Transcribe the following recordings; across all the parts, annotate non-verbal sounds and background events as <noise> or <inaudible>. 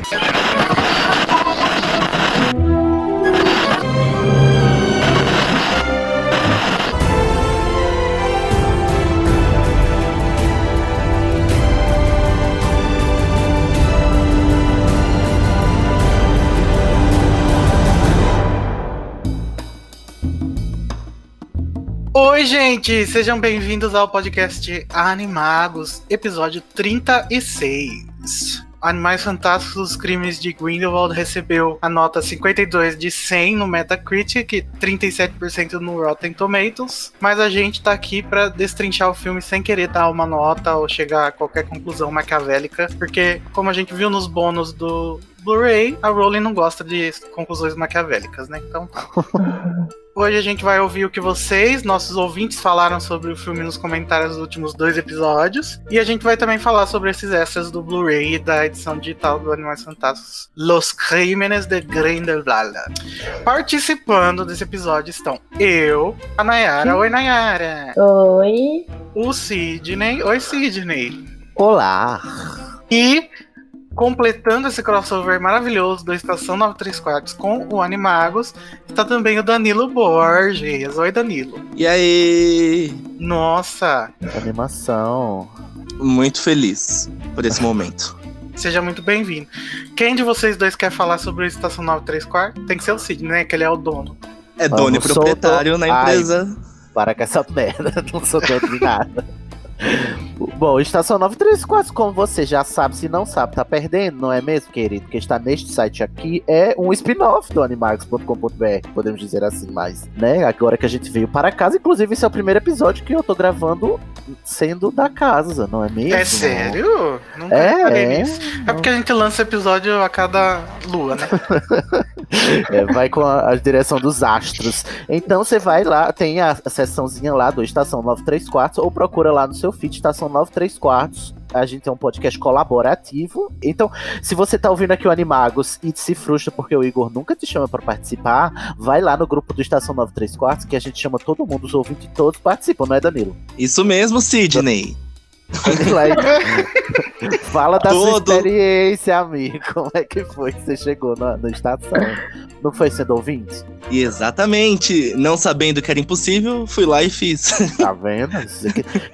Oi, gente! Sejam bem-vindos ao podcast Animagos, episódio 36. Animais Fantásticos, os Crimes de Grindelwald recebeu a nota 52 de 100 no Metacritic, 37% no Rotten Tomatoes, mas a gente tá aqui para destrinchar o filme sem querer dar uma nota ou chegar a qualquer conclusão maquiavélica, porque como a gente viu nos bônus do Blu-ray, a Rowling não gosta de conclusões maquiavélicas, né? Então tá. <laughs> Hoje a gente vai ouvir o que vocês, nossos ouvintes, falaram sobre o filme nos comentários dos últimos dois episódios. E a gente vai também falar sobre esses extras do Blu-ray e da edição digital do Animais Fantásticos. Los Crímenes de Grindelwald. Participando desse episódio estão eu, a Nayara. Oi, Nayara. Oi. O Sidney. Oi, Sidney. Olá. E completando esse crossover maravilhoso da Estação 934 com o Animagos, está também o Danilo Borges. Oi, Danilo. E aí? Nossa! Animação. Muito feliz por esse momento. <laughs> Seja muito bem-vindo. Quem de vocês dois quer falar sobre a Estação 934? Tem que ser o Cid, né? Que ele é o dono. É dono e proprietário na empresa. Ai, para com essa merda, <laughs> não sou dono de nada. Bom, Estação 934, como você já sabe, se não sabe, tá perdendo, não é mesmo, querido? Que está neste site aqui é um spin-off do animagos.com.br, podemos dizer assim, mas, né? Agora que a gente veio para casa, inclusive esse é o primeiro episódio que eu tô gravando sendo da casa, não é mesmo? É sério? Nunca é, é, é porque a gente lança episódio a cada lua, né? <laughs> é, vai com a, a, direção dos astros. Então você vai lá, tem a, a seçãozinha lá do Estação 934 ou procura lá no seu feed Estação 93 quartos. A gente é um podcast colaborativo. Então, se você tá ouvindo aqui o Animagos e se frustra porque o Igor nunca te chama para participar, vai lá no grupo do Estação 93 quartos que a gente chama todo mundo, os ouvintes todos participam, não é, Danilo? Isso mesmo, Sidney. <laughs> Fala da Todo... sua experiência, amigo. Como é que foi que você chegou na, na estação? Não foi sendo ouvinte? Exatamente. Não sabendo que era impossível, fui lá e fiz. Tá vendo?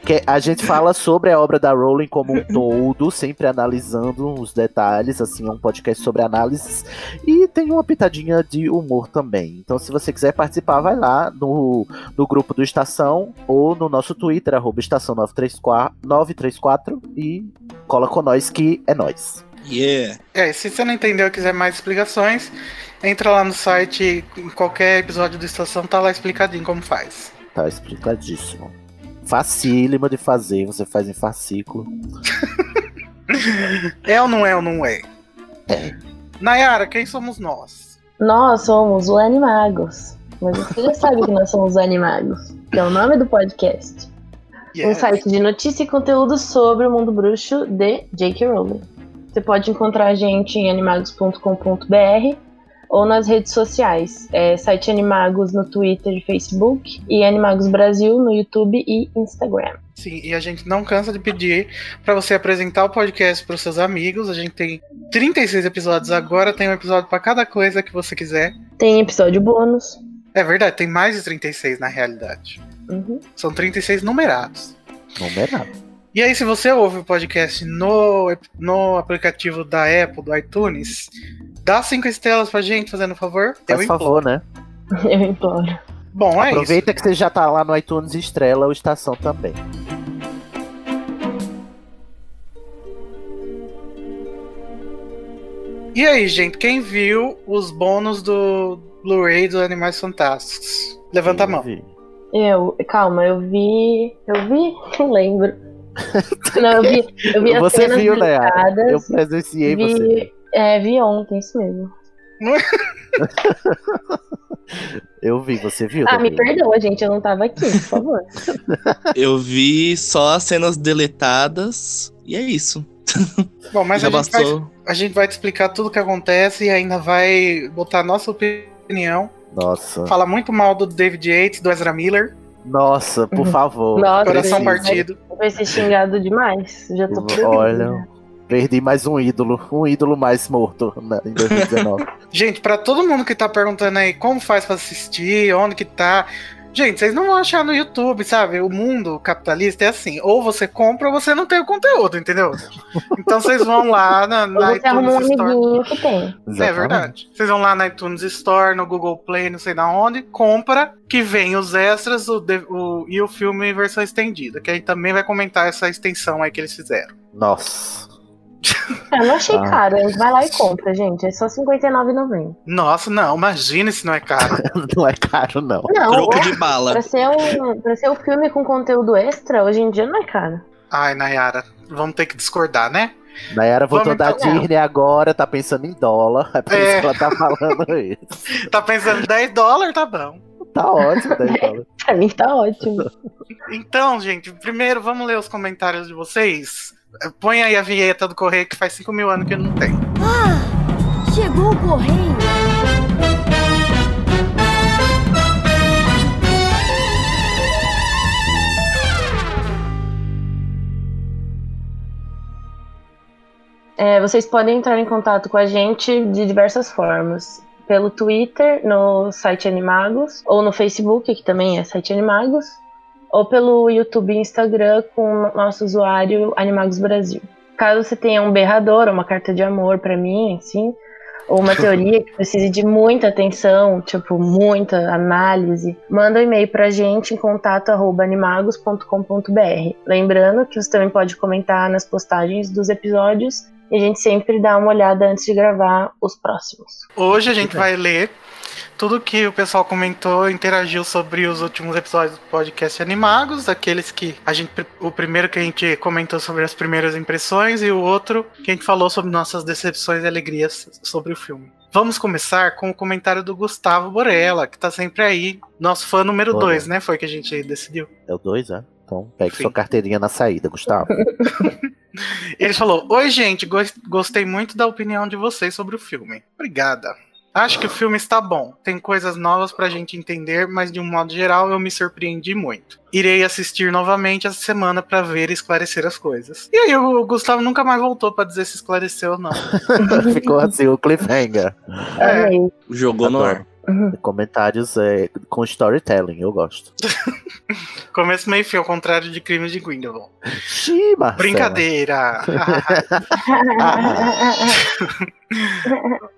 Que a gente fala sobre a obra da Rowling como um todo, sempre analisando os detalhes. Assim, é um podcast sobre análises. E tem uma pitadinha de humor também. Então, se você quiser participar, vai lá no, no grupo do Estação ou no nosso Twitter, arroba Estação 934, 934 e cola com nós que é nós. Yeah. É, se você não entendeu e quiser mais explicações, entra lá no site, em qualquer episódio do Estação tá lá explicadinho como faz. Tá explicadíssimo. Facílimo de fazer, você faz em fascículo. <laughs> é ou não é ou não é? É. Nayara, quem somos nós? Nós somos o Animagos. Mas você já sabe que nós somos os Animagos, que é o nome do podcast. Yes. Um site de notícia e conteúdo sobre o mundo bruxo de J.K. Rowling. Você pode encontrar a gente em animagos.com.br ou nas redes sociais. É site Animagos no Twitter e Facebook e Animagos Brasil no YouTube e Instagram. Sim, e a gente não cansa de pedir para você apresentar o podcast para os seus amigos. A gente tem 36 episódios agora, tem um episódio para cada coisa que você quiser. Tem episódio bônus. É verdade, tem mais de 36 na realidade. Uhum. São 36 numerados. Numerado. E aí, se você ouve o podcast no, no aplicativo da Apple, do iTunes, dá cinco estrelas pra gente, fazendo um favor. Faz favor, né? <laughs> Eu imploro. Bom, é Aproveita isso. que você já tá lá no iTunes estrela o Estação também. E aí, gente, quem viu os bônus do Blu-ray dos Animais Fantásticos? Levanta eu a mão. Vi. Eu, calma, eu vi. Eu vi? <laughs> Não lembro. Não, eu vi, eu vi <laughs> Você as viu, né? Eu presenciei vi, você. É, vi ontem, isso mesmo. <laughs> eu vi, você viu? Ah, me perdoa, gente, eu não tava aqui, por favor. eu vi só as cenas deletadas e é isso. Bom, mas a gente, vai, a gente, vai, te explicar tudo o que acontece e ainda vai botar a nossa opinião. Nossa. Fala muito mal do David Yates, do Ezra Miller. Nossa, por favor. Nossa, Coração partido. Vai ser xingado demais. Já tô Olha. Perdi mais um ídolo, um ídolo mais morto né, em 2019. <laughs> Gente, pra todo mundo que tá perguntando aí como faz pra assistir, onde que tá. Gente, vocês não vão achar no YouTube, sabe? O mundo capitalista é assim: ou você compra ou você não tem o conteúdo, entendeu? Então vocês vão lá na, na você arruma um iTunes Store. que tem. É verdade. Vocês vão lá na iTunes Store, no Google Play, não sei da onde, compra, que vem os extras o, o- e o filme em versão estendida. Que aí também vai comentar essa extensão aí que eles fizeram. Nossa. Ah, Eu não achei Ah. caro, vai lá e compra, gente. É só R$ 59,90. Nossa, não, imagina se não é caro. <laughs> Não é caro, não. Não, Troco ó, de bala. pra ser, um, pra ser um filme com conteúdo extra, hoje em dia não é caro. Ai, Nayara, vamos ter que discordar, né? Nayara voltou Vamos da então. Disney agora, tá pensando em dólar. <laughs> É por É. isso que ela tá falando <laughs> isso. Tá pensando 10 dólares, tá bom. Tá ótimo, 10 dólares. Pra mim tá ótimo. Então, gente, primeiro vamos ler os comentários de vocês. Põe aí a vinheta do correio que faz 5 mil anos que não tem. Chegou o correio. É, vocês podem entrar em contato com a gente de diversas formas. Pelo Twitter, no site Animagos, ou no Facebook, que também é site Animagos, ou pelo YouTube e Instagram com o nosso usuário Animagos Brasil. Caso você tenha um berrador, ou uma carta de amor pra mim, assim, ou uma <laughs> teoria que precise de muita atenção, tipo, muita análise, manda um e-mail pra gente em contato arroba animagos.com.br. Lembrando que você também pode comentar nas postagens dos episódios e a gente sempre dá uma olhada antes de gravar os próximos. Hoje a gente vai ler tudo que o pessoal comentou, interagiu sobre os últimos episódios do podcast Animagos, aqueles que a gente o primeiro que a gente comentou sobre as primeiras impressões e o outro que a gente falou sobre nossas decepções e alegrias sobre o filme. Vamos começar com o comentário do Gustavo Borella, que tá sempre aí, nosso fã número Olha. 2, né? Foi que a gente decidiu. É o 2, é? Então pegue sua carteirinha na saída, Gustavo. <laughs> <laughs> Ele falou: Oi, gente, gos- gostei muito da opinião de vocês sobre o filme. Obrigada. Acho que o filme está bom. Tem coisas novas pra gente entender, mas de um modo geral eu me surpreendi muito. Irei assistir novamente essa semana pra ver e esclarecer as coisas. E aí o Gustavo nunca mais voltou pra dizer se esclareceu ou não. <laughs> Ficou assim o cliffhanger. É. Amei. Jogou no ar. Comentários é, com storytelling, eu gosto. <laughs> Começo meio fio, ao contrário de Crimes de Grindelwald. Xiii. Brincadeira! <laughs>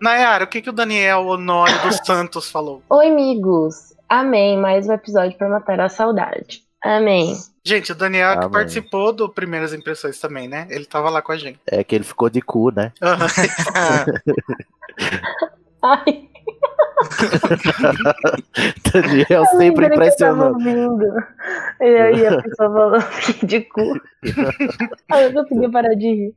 Nayara, o que, que o Daniel Honório dos <coughs> Santos falou? Oi, amigos. Amém. Mais um episódio pra matar a saudade. Amém. Gente, o Daniel que Amém. participou do Primeiras Impressões também, né? Ele tava lá com a gente. É que ele ficou de cu, né? <laughs> Ai, <laughs> Daniel eu sempre que ouvindo. E aí a pessoa falou <laughs> fiquei de cu. Aí eu não conseguia parar de rir.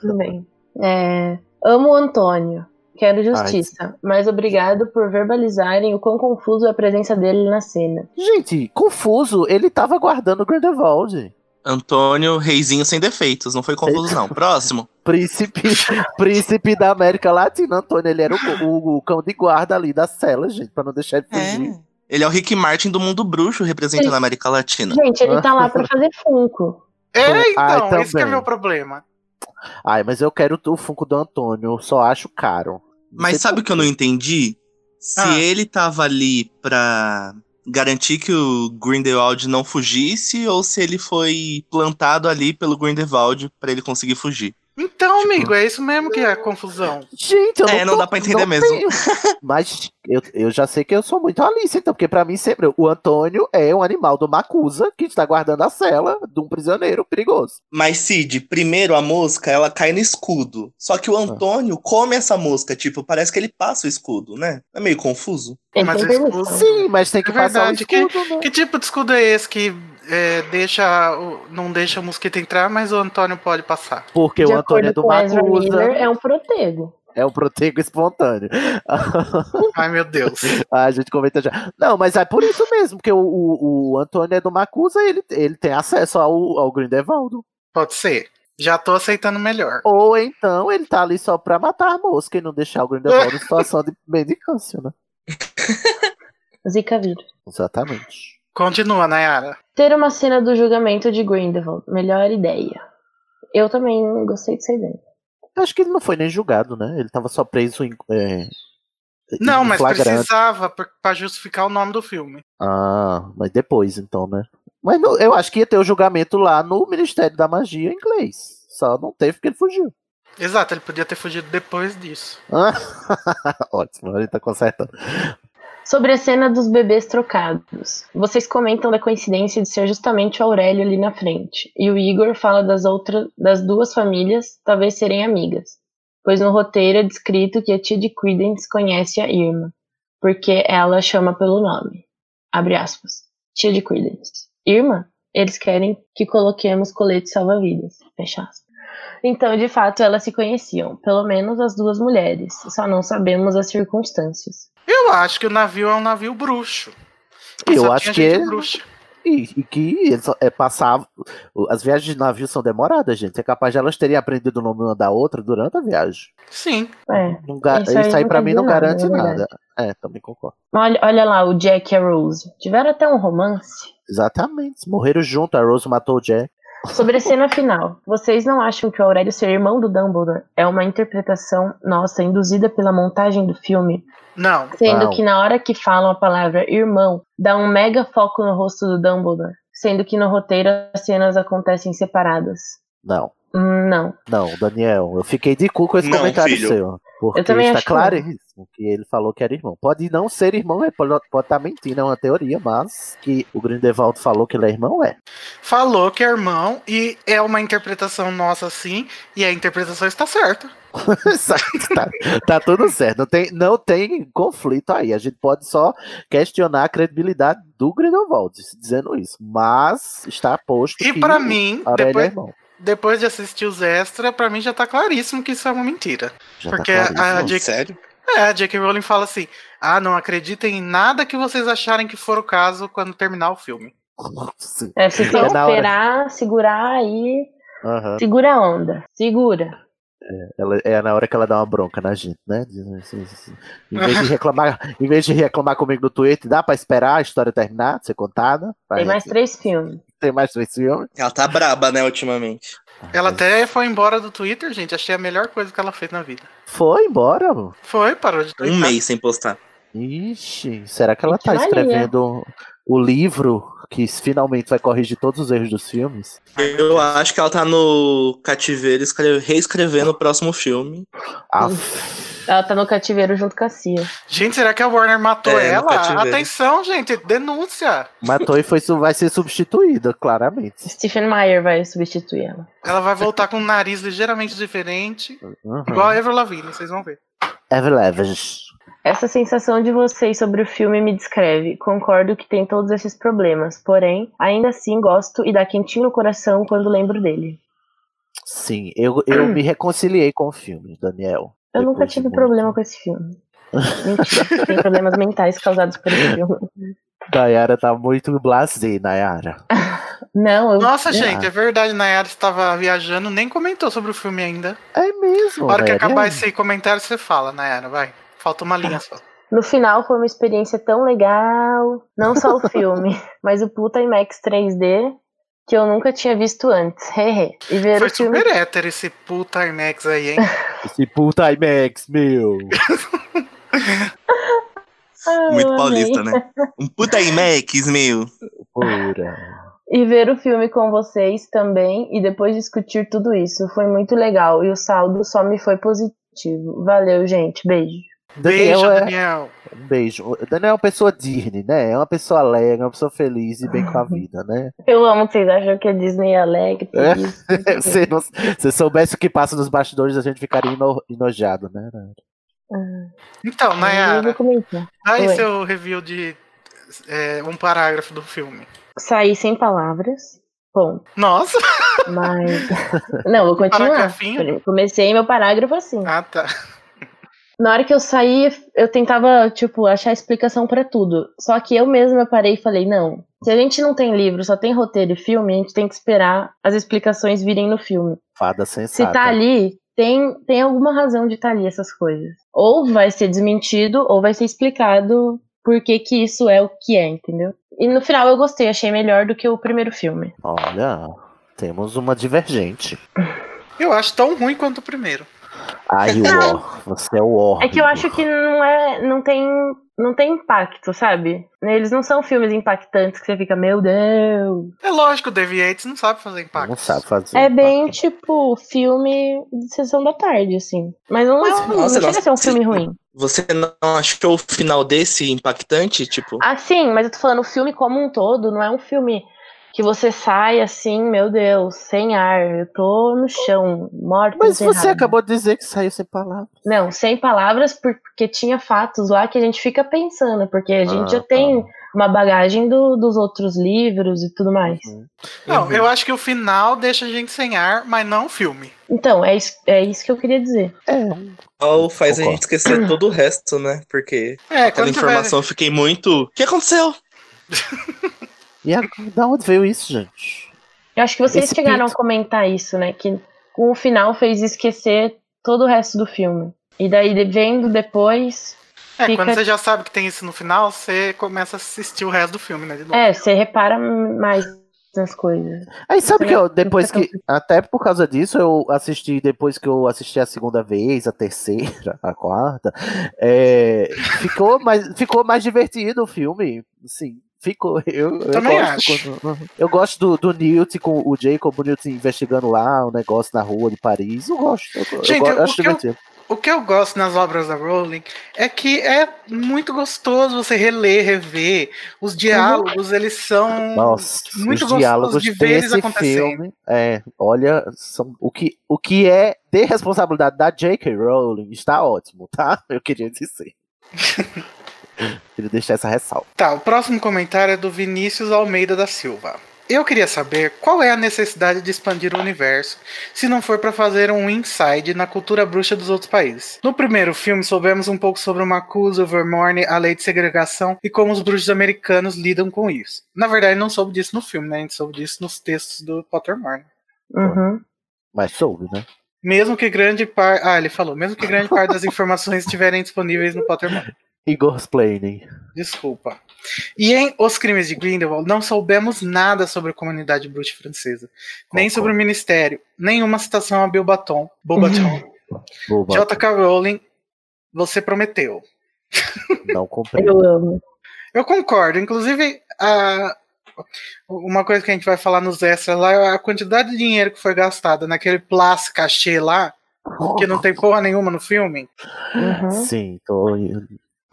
Tudo bem. É, amo o Antônio. Quero justiça, mas obrigado por verbalizarem o quão confuso é a presença dele na cena. Gente, confuso, ele tava guardando o Grindelwald. Antônio, reizinho sem defeitos. Não foi confuso, não. <laughs> Próximo. Príncipe, príncipe da América Latina, Antônio, ele era o, o- o cão de guarda ali da cela, gente, pra não deixar ele fugir. É. Ele é o Rick Martin do mundo bruxo, representando a América Latina. Gente, ele tá lá pra <laughs> fazer Funko. É, Ah, então, esse que é também. meu problema. Ai, mas eu quero o Funko do Antônio, só acho caro. Não Mas sabe o que eu não entendi? Se Ah. ele tava ali pra garantir que o Grindelwald não fugisse ou se ele foi plantado ali pelo Grindelwald pra ele conseguir fugir. Então, Tipo- amigo, é isso mesmo que é a confusão. Gente, eu não É, não tô- dá pra entender mesmo. tenho. <laughs> Mas eu, eu já sei que eu sou muito Alice, então, porque pra mim sempre o Antônio é um animal do Macusa que está guardando a cela de um prisioneiro perigoso. Mas, Cid, primeiro a mosca, ela cai no escudo. Só que o Ah. Antônio come essa mosca, tipo, parece que ele passa o escudo, né? É meio confuso. Ele Mas permissão. escudo- Sim, mas tem que É passar o verdade, que- escudo, né? Que tipo de escudo é esse que é, deixa, o- não deixa o mosquito entrar, mas o Antônio pode passar? Porque De o Antônio é do Macusa, é um protego. é um protego espontâneo. <laughs> Ai, meu Deus. a gente comenta já. Não, mas é por isso mesmo, porque o, o, o Antônio é do Macusa e ele, ele tem acesso ao, ao Grindelwaldo. Pode ser. Já tô aceitando melhor. Ou então ele tá ali só pra matar a mosca e não deixar o Grindelwald em <laughs> situação de mendicância, né? <laughs> Zika vírus. Exatamente. Continua, Nayara. Ter uma cena do julgamento de Grindelwald. Melhor ideia. Eu também gostei de ser dele. Acho que ele não foi nem julgado, né? Ele tava só preso em. É, Não, em mas flagrante. precisava pra- pra justificar o nome do filme. Ah, mas depois, então, né? Mas não- eu acho que ia ter o julgamento lá no Ministério da Magia em inglês. Só não teve porque ele fugiu. Exato, ele podia ter fugido depois disso. <laughs> Ótimo, ele tá consertando. Sobre a cena dos bebês trocados. Vocês comentam da coincidência de ser justamente o Aurélio ali na frente. E o Igor fala das outras das duas famílias talvez serem amigas. Pois no roteiro é descrito que a tia de Credence conhece a Irma, porque ela chama pelo nome. Abre aspas. Tia de Credence. Irma? Eles querem que coloquemos colete salva-vidas. Fecha aspas. Então, de fato, elas se conheciam, pelo menos as duas mulheres, só não sabemos as circunstâncias. Eu acho que o navio é um navio bruxo. E Eu acho que é-. E, e que eles é, passavam. o- As viagens de navio são demoradas, gente. É capaz de elas terem aprendido o nome uma da outra durante a viagem. Sim. É. Não Isso aí aí quer mim não garante é nada. verdade. É, também concordo. Olha, olha lá, o Jack e a Rose. Tiveram até um romance. Exatamente. Morreram junto, a Rose matou o Jack. Sobre a cena final, vocês não acham que o Aurélio ser irmão do Dumbledore é uma interpretação nossa induzida pela montagem do filme? Não. Sendo Não. que na hora que falam a palavra irmão, dá um mega foco no rosto do Dumbledore, sendo que no roteiro as cenas acontecem separadas. Não. Hum, não. Não, Daniel, eu fiquei de cu com esse Não, comentário filho. seu. Porque também está acho que claríssimo que ele falou que era irmão. Pode não ser irmão, ele pode estar mentindo, é uma teoria, mas que o Grindelwald falou que ele é irmão, é. Falou que é irmão e é uma interpretação nossa sim, e a interpretação está certa. <laughs> tá, tá tudo certo. Não tem, não tem conflito aí. A gente pode só questionar a credibilidade do Grindelwald dizendo isso. Mas está posto E que pra mim, é depois, irmão. Depois de assistir os extras, pra mim já tá claríssimo que isso é uma mentira. Já Porque tá a. J.K. Sério? É, a J.K. Rowling fala assim: ah, não acreditem em nada que vocês acharem que for o caso quando terminar o filme. É, vocês <laughs> têm É esperar, segurar aí. Aham. Segura a onda. Segura. Ela, é na hora que ela dá uma bronca na gente, né? Em vez de reclamar, <laughs> em vez de reclamar comigo no Twitter, dá pra esperar a história terminar, ser contada? Tem mais gente- três filmes. Tem mais três filmes. Ela tá braba, né, ultimamente. Ela até foi embora do Twitter, gente. Achei a melhor coisa que ela fez na vida. Foi embora. mano. Foi, parou de Um twittar. mês sem postar. Ixi, será que ela tá escrevendo o livro que finalmente vai corrigir todos os erros dos filmes? Eu acho que ela tá no cativeiro escre- reescrevendo o próximo filme. Ah, Ela tá no cativeiro junto com a Cia. Gente, será que a Warner matou É, ela? Atenção, gente, denúncia. matou e foi, vai ser substituída, claramente. Stephen Meyer vai substituir ela. Ela vai voltar com um nariz ligeiramente diferente, Uhum. igual a Ever Lavigne, vocês vão ver. Ever Levens. Essa sensação de vocês sobre o filme me descreve. Concordo que tem todos esses problemas, porém, ainda assim gosto e dá quentinho no coração quando lembro dele. Sim, eu, eu me reconciliei com o filme, Daniel. Eu nunca tive muito- problema com esse filme. Mentira, tem problemas mentais causados por esse filme. Nayara tá muito blasé, Nayara. <laughs> Não, eu. Nossa, eu- gente, é verdade, Nayara estava viajando, nem comentou sobre o filme ainda. É mesmo. Na hora que Nayara. acabar esse comentário, você fala, Nayara, vai. Falta uma linha só. No final foi uma experiência tão legal. Não só o <laughs> filme, mas o puta IMAX 3D que eu nunca tinha visto antes. E ver Foi o filme. super hétero esse puta IMAX aí, hein? <laughs> Esse puta IMAX, meu. Eu Muito paulista, né? Um puta IMAX, meu. Pura. E ver o filme com vocês também e depois discutir tudo isso. Foi muito legal e o saldo só me foi positivo. Valeu, gente. Beijo. Daniel Beijo, é. Daniel. Um beijo. O Daniel é uma pessoa Disney, né? É uma pessoa alegre, uma pessoa feliz e bem com a vida, né? Eu amo que vocês acham que a Disney é alegre. tudo É. isso. se, não, se soubesse o que passa nos bastidores, a gente ficaria eno- enojado, né? Então, Eu Nayara, dá aí seu review de é, um parágrafo do filme. Saí sem palavras. Bom, Nossa! mas. <laughs> Não, vou continuar. Comecei meu parágrafo assim. Ah, tá. Na hora que eu saí, eu tentava, tipo, achar explicação pra tudo. Só que eu mesma parei e falei, não. Se a gente não tem livro, só tem roteiro e filme, a gente tem que esperar as explicações virem no filme. Fada Se sensata. tá ali, tem, tem alguma razão de estar ali essas coisas. Ou vai ser desmentido, ou vai ser explicado por que que isso é o que é, entendeu? E no final eu gostei, achei melhor do que o primeiro filme. Olha. Temos uma divergente. Eu acho tão ruim quanto o primeiro. Ai, o War. Você é o War. É que eu acho que não é. não tem. não tem impacto, sabe? Eles não são filmes impactantes que você fica, meu Deus. É lógico, o David Yates não sabe fazer impacto. Não sabe fazer. É bem tipo filme de sessão da tarde, assim. Mas não, Mas, é, um- nossa, não chega a ser um filme você- ruim. Você não achou o final desse impactante? Tipo, Ah, sim, mas eu tô falando o filme como um todo, não é um filme que você sai assim, meu Deus, sem ar, eu tô no chão, morto. Mas você enterrada. acabou de dizer que saiu sem palavras. Não, sem palavras, porque tinha fatos lá que a gente fica pensando, porque a gente Ah, já tem tá. uma bagagem do- dos outros livros e tudo mais. Uhum. Não, Uhum. eu acho que o final deixa a gente sem ar, mas não o filme. Então, é isso, é isso que eu queria dizer. É, um- Ou faz a gente esquecer <clears throat> todo o resto, né? Porque É, aquela quando tiver- informação eu fiquei muito. O que aconteceu? <laughs> E a, da onde veio isso, gente? Eu acho que vocês Esse chegaram pinto. a comentar isso, né? Que com o final fez esquecer todo o resto do filme. E daí, vendo depois, É, Fica- quando você já sabe que tem isso no final, você começa a assistir o resto do filme, né? De novo. é, você repara mais nas coisas. Aí sabe Você que eu, depois que. Até por causa disso, eu assisti, depois que eu assisti a segunda vez, a terceira, <laughs> a quarta, é, ficou, mais, ficou mais divertido o filme. Sim. Ficou. <laughs> Eu, eu Também gosto acho. quando- eu gosto do, do Newt com o Jacob, o Newt investigando lá o negócio na rua de Paris. Eu gosto. Eu, eu Gente, acho que eu- divertido. O que eu gosto nas obras da Rowling é que é muito gostoso você reler, rever. Os diálogos, eles são Nossa, muito os diálogos gostosos de ver eles acontecendo. filme, é, olha, são, o, que, o que é de responsabilidade da J.K. Rowling está ótimo, tá? <laughs> Eu queria dizer. <laughs> <laughs> queria deixar essa ressalva. Tá, o próximo comentário é do Vinícius Almeida da Silva. Eu queria saber qual é a necessidade de expandir o universo se não for para fazer um inside na cultura bruxa dos outros países. No primeiro filme, soubemos um pouco sobre o Macusa, o Vermorne, a lei de segregação e como os bruxos americanos lidam com isso. Na verdade, não soube disso no filme, né? A gente soube disso nos textos do Pottermore. Uhum. Mas soube, né? Mesmo que grande parte. Ah, ele falou. Mesmo que grande parte das <laughs> informações estiverem disponíveis no Pottermore. Igor's Planning. Desculpa. E em Os Crimes de Grindelwald, não soubemos nada sobre a comunidade bruxa francesa. Nem Concordo. sobre o ministério. Nenhuma citação a Bilbaton. Bobaton. <laughs> Boba, J.K. Rowling, você prometeu. não comprei. Eu amo. Eu concordo. Inclusive, a- uma coisa que a gente vai falar nos extras lá é a quantidade de dinheiro que foi gastada naquele plus cachê lá, que não tem <laughs> porra nenhuma no filme. Uhum. Sim, tô,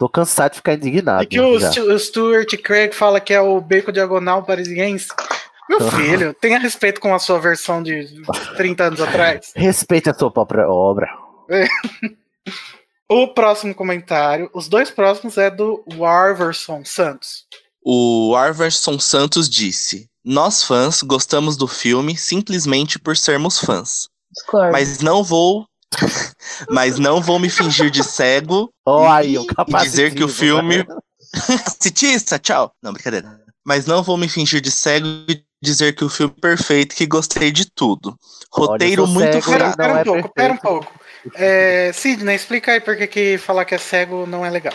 tô cansado de ficar indignado. E que o, o Stuart Craig fala que é o beco diagonal parisiense. Meu <laughs> filho, tenha respeito com a sua versão de 30 anos atrás. Respeite a sua própria obra. <laughs> O próximo comentário, os dois próximos é do Warverson Santos. O Arverson Santos disse: Nós fãs gostamos do filme simplesmente por sermos fãs. Discordo. Mas não vou. Mas não vou me fingir de cego Ó, aí, o e dizer que o filme. né? <laughs> Citista, tchau. Não, brincadeira. Mas não vou me fingir de cego e dizer que o filme é perfeito, que gostei de tudo. Roteiro sou muito cego e Pera, fraco. não pera um é pouco, pera um pouco. É, Sidney, explica aí porque que falar que é cego não é legal.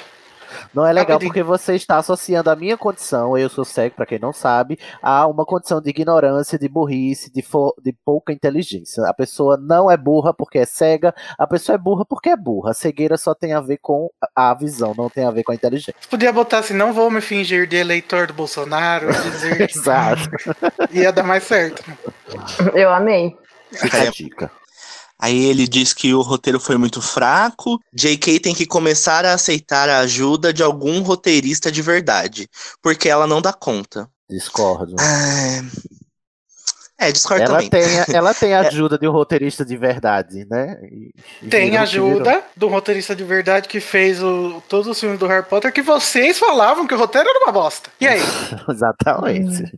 Não é legal porque você está associando a minha condição, eu sou cego, pra quem não sabe, a uma condição de ignorância, de burrice, de, fo- de pouca inteligência. A pessoa não é burra porque é cega, a pessoa é burra porque é burra. A cegueira só tem a ver com a visão, não tem a ver com a inteligência. Podia botar assim, não vou me fingir de eleitor do Bolsonaro, dizer <laughs> que Exato. ia dar mais certo. Eu amei. Fica a dica. Aí ele diz que o roteiro foi muito fraco. J.K. tem que começar a aceitar a ajuda de algum roteirista de verdade, porque ela não dá conta. Discordo. Ah, É, discordo Ela também. tem, <laughs> ela tem a ajuda de um roteirista de verdade, né? E- e Tem virou. ajuda do roteirista de verdade que fez o, todos os filmes do Harry Potter que vocês falavam que o roteiro era uma bosta. E aí? <laughs> Exatamente.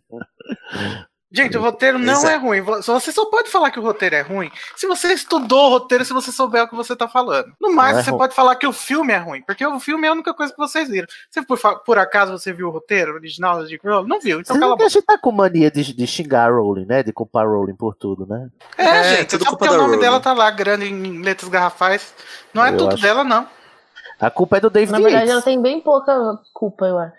Gente, o roteiro não Exato. é ruim. Vo- Você só pode falar que o roteiro é ruim se você estudou o roteiro, se você souber o que você tá falando. No mais, é você ruim. pode falar que o filme é ruim, porque o filme é a única coisa que vocês viram. Se por, por acaso você viu o roteiro original da J.K. Rowling, não viu, então Você cala a a boca. gente tá com mania de, de xingar a Rowling, né? De culpar a Rowling por tudo, né? É, É, gente, tudo só porque o nome Rowling. dela tá lá grande em letras garrafais. Não é Eu tudo acho- dela, não. A culpa é do David Na verdade, Yates. ela tem bem pouca culpa, eu acho.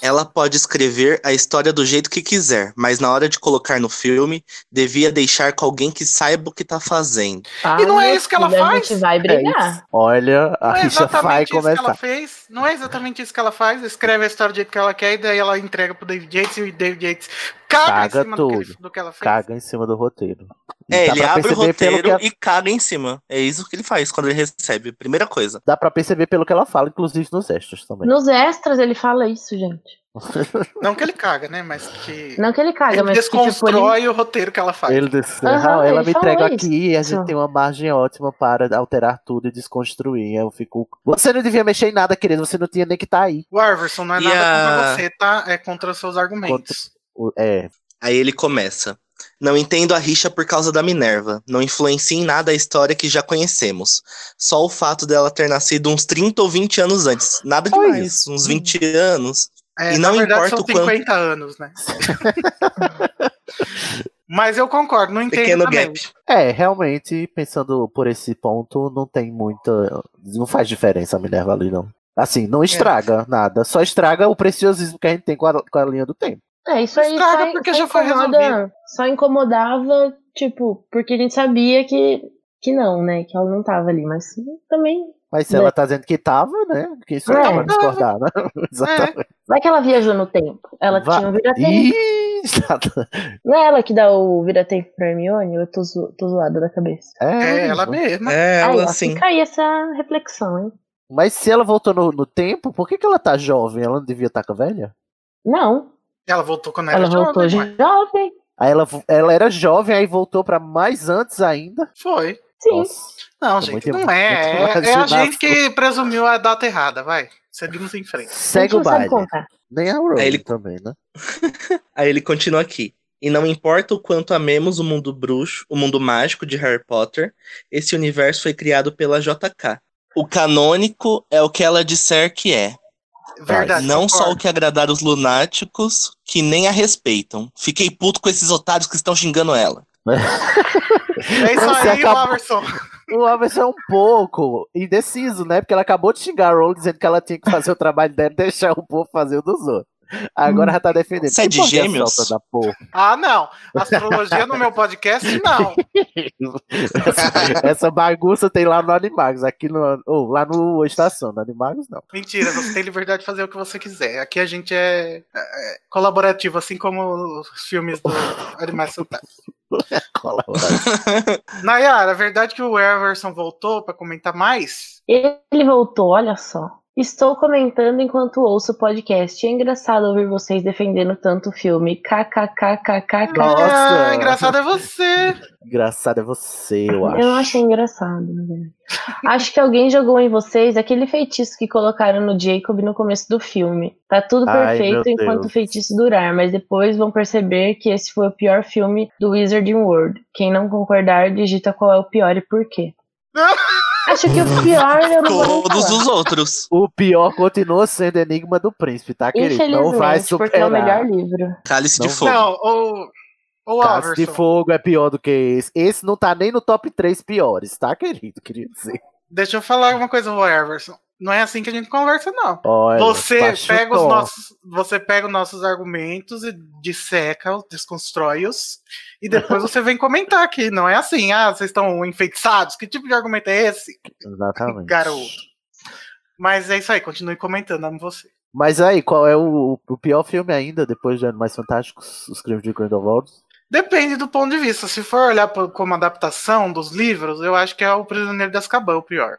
Ela pode escrever a história do jeito que quiser, mas na hora de colocar no filme, devia deixar com alguém que saiba o que tá fazendo. E não é isso que ela faz? gente vai É brigar. isso. Olha, a Não é vai exatamente isso que ela começar. fez. Não é exatamente isso que ela faz. Escreve a história do jeito que ela quer e daí ela entrega pro David Yates e o David Yates caga, Caga em cima do que, ele- tudo. do que ela fez. Caga em cima do roteiro. É, Dá ele abre o roteiro e caga em cima. É isso que ele faz quando ele recebe. Primeira coisa. Dá pra perceber pelo que ela fala, inclusive nos extras também. Nos extras ele fala isso, gente. <laughs> Não que ele caga, né? Mas que Não que ele caga, ele mas que tipo, ele... desconstrói o roteiro que ela faz. Ele disse, "Ah, ela ele me entrega isso. aqui e a gente tem uma margem ótima para alterar tudo e desconstruir. Eu fico. Você não devia mexer em nada, querido. Você não tinha nem que estar aí. O Iverson não é E nada a- contra você, tá? É contra os seus argumentos. O- É, Aí ele começa. Não entendo a rixa por causa da Minerva. Não influencia em nada a história que já conhecemos. Só o fato dela ter nascido uns 30 ou 20 anos antes. Nada demais. isso. Uns 20 anos. É, E na não verdade importa são o quanto- 50 anos, né? <laughs> Mas eu concordo, não entendo Pequeno também. gap. é, realmente, pensando por esse ponto, não tem muita. Não faz diferença a Minerva ali, não. Assim, não estraga nada. Só estraga o preciosismo que a gente tem com a, com a linha do tempo. É, isso aí Estraga só, porque só já foi resolvido. Só incomodava, tipo, porque a gente sabia que, que não, né? Que ela não tava ali, mas também. Mas se Né. ela tá dizendo que tava, né? Que isso É. é pra discordar, né? Exatamente. Vai que ela viajou no tempo. Ela Va- tinha o vira-tempo. Tá- Não é ela que dá o vira-tempo pra Hermione? Eu tô, zo- tô zoada da cabeça. É ela mesma. É, Aí, ela ó, assim. fica aí essa reflexão, hein? Mas se ela voltou no, no tempo, por que, que ela tá jovem? Ela não devia estar com a velha? Não, Ela voltou quando ela era voltou jovem. jovem. Aí ela, ela era jovem, aí voltou pra mais antes ainda. Foi. Sim. Nossa. Não, Tô gente, muito- não é. muito É, é a gente que presumiu a data errada, vai. Seguimos em frente. Segue o baile. Nem a Aí ele- também, né? <laughs> Aí ele continua aqui. E não importa o quanto amemos o mundo bruxo, o mundo mágico de Harry Potter, esse universo foi criado pela JK. O canônico é o que ela disser que é. Verdade. não só o que agradar os lunáticos, que nem a respeitam. Fiquei puto com esses otários que estão xingando ela. <laughs> É isso Você aí, acabou- Laverson. O Alves é um pouco indeciso, né? Porque ela acabou de xingar a Rowling dizendo que ela tinha que fazer o trabalho dela e <laughs> deixar o povo fazer o dos outros. Agora já tá defendendo. Você é de gêmeos? Da porra? Ah, não. Astrologia no meu podcast, não. essa, <laughs> essa bagunça tem lá no Animagos, aqui no. Ou lá no Estação, no Animagos não. Mentira, você tem liberdade de fazer o que você quiser. Aqui a gente é, é colaborativo, assim como os filmes do Animais Fantásticos. <laughs> Nayara, a verdade é que o Everson voltou pra comentar mais? Ele voltou, olha só. Estou comentando enquanto ouço o podcast. É engraçado ouvir vocês defendendo tanto o filme. KKKKKK. Nossa. Ah, engraçado é você. Engraçado é você, eu acho. Eu não achei engraçado. né? Acho que alguém jogou em vocês aquele feitiço que colocaram no Jacob no começo do filme. Tá tudo Ai, perfeito meu enquanto Deus. o feitiço durar, mas depois vão perceber que esse foi o pior filme do Wizarding World. Quem não concordar, digita qual é o pior e por quê. <laughs> Acho que o pior eu não Todos os outros. O pior continua sendo Enigma do Príncipe, tá, querido? Não vai Infelizmente, porque é o superar. melhor livro. Cálice de Não fogo. Não, o, o Cálice de Everson. Fogo é pior do que esse. Esse não tá nem no top 3 piores, tá, querido? Queria dizer. Deixa eu falar uma coisa, o Everson. Não é assim que a gente conversa, não. Olha, Você pega, os nossos, você pega os nossos argumentos e disseca-os, desconstrói-os, e depois <laughs> você vem comentar aqui. Não é assim, ah, vocês estão enfeitiçados. Que tipo de argumento é esse? Exatamente. Garoto. Mas é isso aí, continue comentando, amo você. Mas aí, qual é o, o pior filme ainda, depois de Animais Fantásticos, Os Crimes de Grindelwald? Depende do ponto de vista. Se for olhar como adaptação dos livros, eu acho que é o Prisioneiro de Azkaban o pior.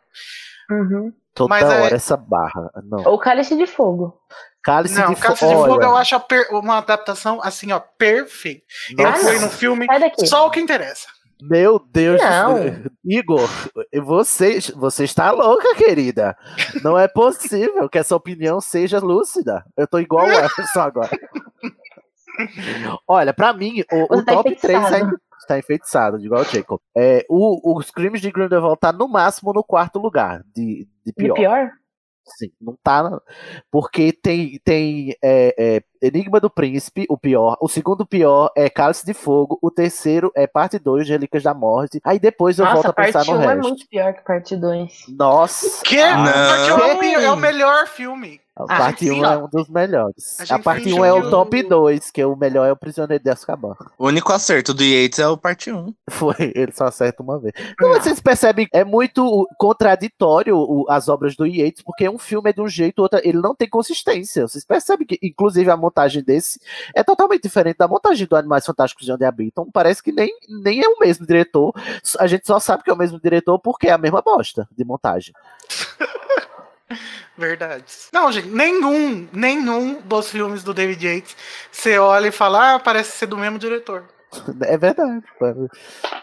Uhum. Toda Mas é- hora essa barra. Não. Ou Cálice de Fogo. Cálice Não, de Cálice Fogo. de Fogo olha, eu acho a per- uma adaptação assim, ó, perfeita. Ele foi no filme só o que interessa. Meu Deus Não. do céu. Igor, você, você está louca, querida. Não é possível que essa opinião seja lúcida. Eu tô igual <laughs> o Everson agora. Olha, pra mim, o, o tá top 3 enfeitiçado. ainda está enfeitiçado, igual o Jacob. É, o, os crimes de Grindelwald tá no máximo no quarto lugar de, de De pior. pior? Sim, não tá. Porque tem, tem é, é, Enigma do Príncipe, o pior. O segundo pior é Cálice de Fogo. O terceiro é parte 2, Relíquias da Morte. Aí depois eu volto Nossa, a pensar parte no 1 é resto. muito pior que parte 2. Nossa. Que? Não. Porque é o, Ei. é o melhor filme. A Ah, parte 1 sim. é um dos melhores. A A, parte fingiu 1 é que o top 2, que o melhor é o Prisioneiro de Azkaban. O único acerto do Yates é o parte 1. <laughs> Foi, ele só acerta uma vez. Então vocês percebem, é muito contraditório o- as obras do Yates, porque um filme é de um jeito, outro ele não tem consistência. Vocês percebem que, inclusive, a montagem desse é totalmente diferente da montagem do Animais Fantásticos de Onde Habitam. Parece que nem, nem é o mesmo diretor. A gente só sabe que é o mesmo diretor porque é a mesma bosta de montagem. <laughs> <laughs> Verdade. Não, gente, nenhum, nenhum dos filmes do David Yates você olha e fala, ah, parece ser do mesmo diretor. <laughs> É verdade. mano.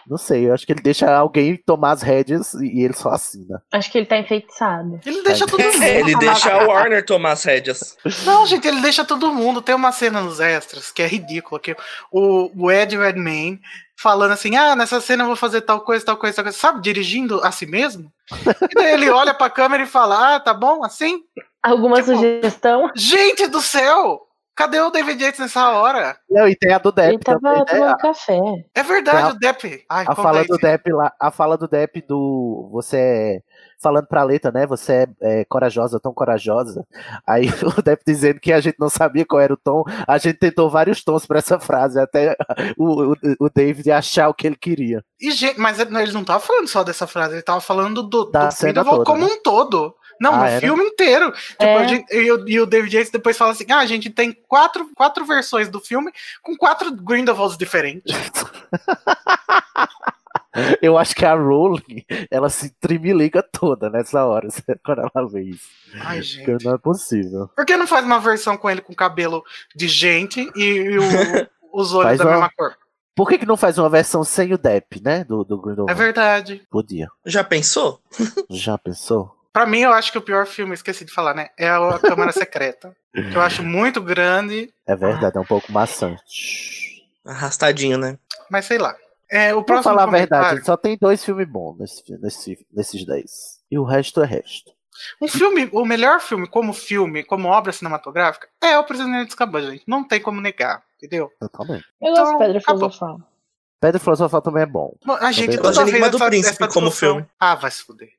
Não sei, eu acho que ele deixa alguém tomar as rédeas e ele só assina. Acho que ele tá enfeitado. Ele deixa todo mundo. <laughs> ele deixa a Warner tomar as rédeas. Não, gente, ele deixa todo mundo. Tem uma cena nos extras que é ridícula, que o, o Ed Redmayne falando assim, ah, nessa cena eu vou fazer tal coisa, tal coisa, tal coisa, sabe, dirigindo a si mesmo. E daí ele olha pra câmera e fala, ah, tá bom, assim? Alguma Tipo, sugestão? Gente do céu! Cadê o David Yates nessa hora? Não, e tem a do Depp Ele tava também, né? tomando café. É verdade, a- o Depp. Ai, A conta fala aí, do. Depp lá, a fala do Depp do você é, falando pra Leta, né? Você é, é corajosa, tão corajosa. Aí <laughs> o Depp dizendo que a gente não sabia qual era o tom, a gente tentou vários tons pra essa frase, até o, o, o David achar o que ele queria. E, gente, mas ele não tava falando só dessa frase, ele tava falando do, Da do toda, como né? um todo. Não, Ah, no era? filme inteiro. Tipo, É. e, o, e o David Yates depois fala assim: ah, a gente tem quatro, quatro versões do filme com quatro Grindelwalds diferentes. <laughs> Eu acho que a Rowling, ela se trimilica toda nessa hora, <laughs> quando ela vê isso. Ai, Porque gente. não é possível. Por que não faz uma versão com ele com cabelo de gente e, e o- <laughs> os olhos Faz da uma- mesma cor? Por que, que não faz uma versão sem o Depp, né? Do, do Grindelwald? É verdade. Podia. Já pensou? Já pensou? Pra mim, eu acho que o pior filme, esqueci de falar, né? É a Câmara Secreta. que eu acho muito grande, É verdade, é um pouco maçante. Arrastadinho, né? mas sei lá. É, o Vou próximo falar a verdade, só tem dois filmes bons nesse, nesse, nesses dez. E o resto é resto. Um filme, o melhor filme como filme, como obra cinematográfica, é O Prisioneiro de Azkaban, gente. Não tem como negar, entendeu? Totalmente. Eu Então, gosto de Pedra acabou. Filosofal. Pedro Filosofal também é bom. A gente Eu toda gosto de Enigma do essa, Príncipe essa como filme. Ah, vai se fuder.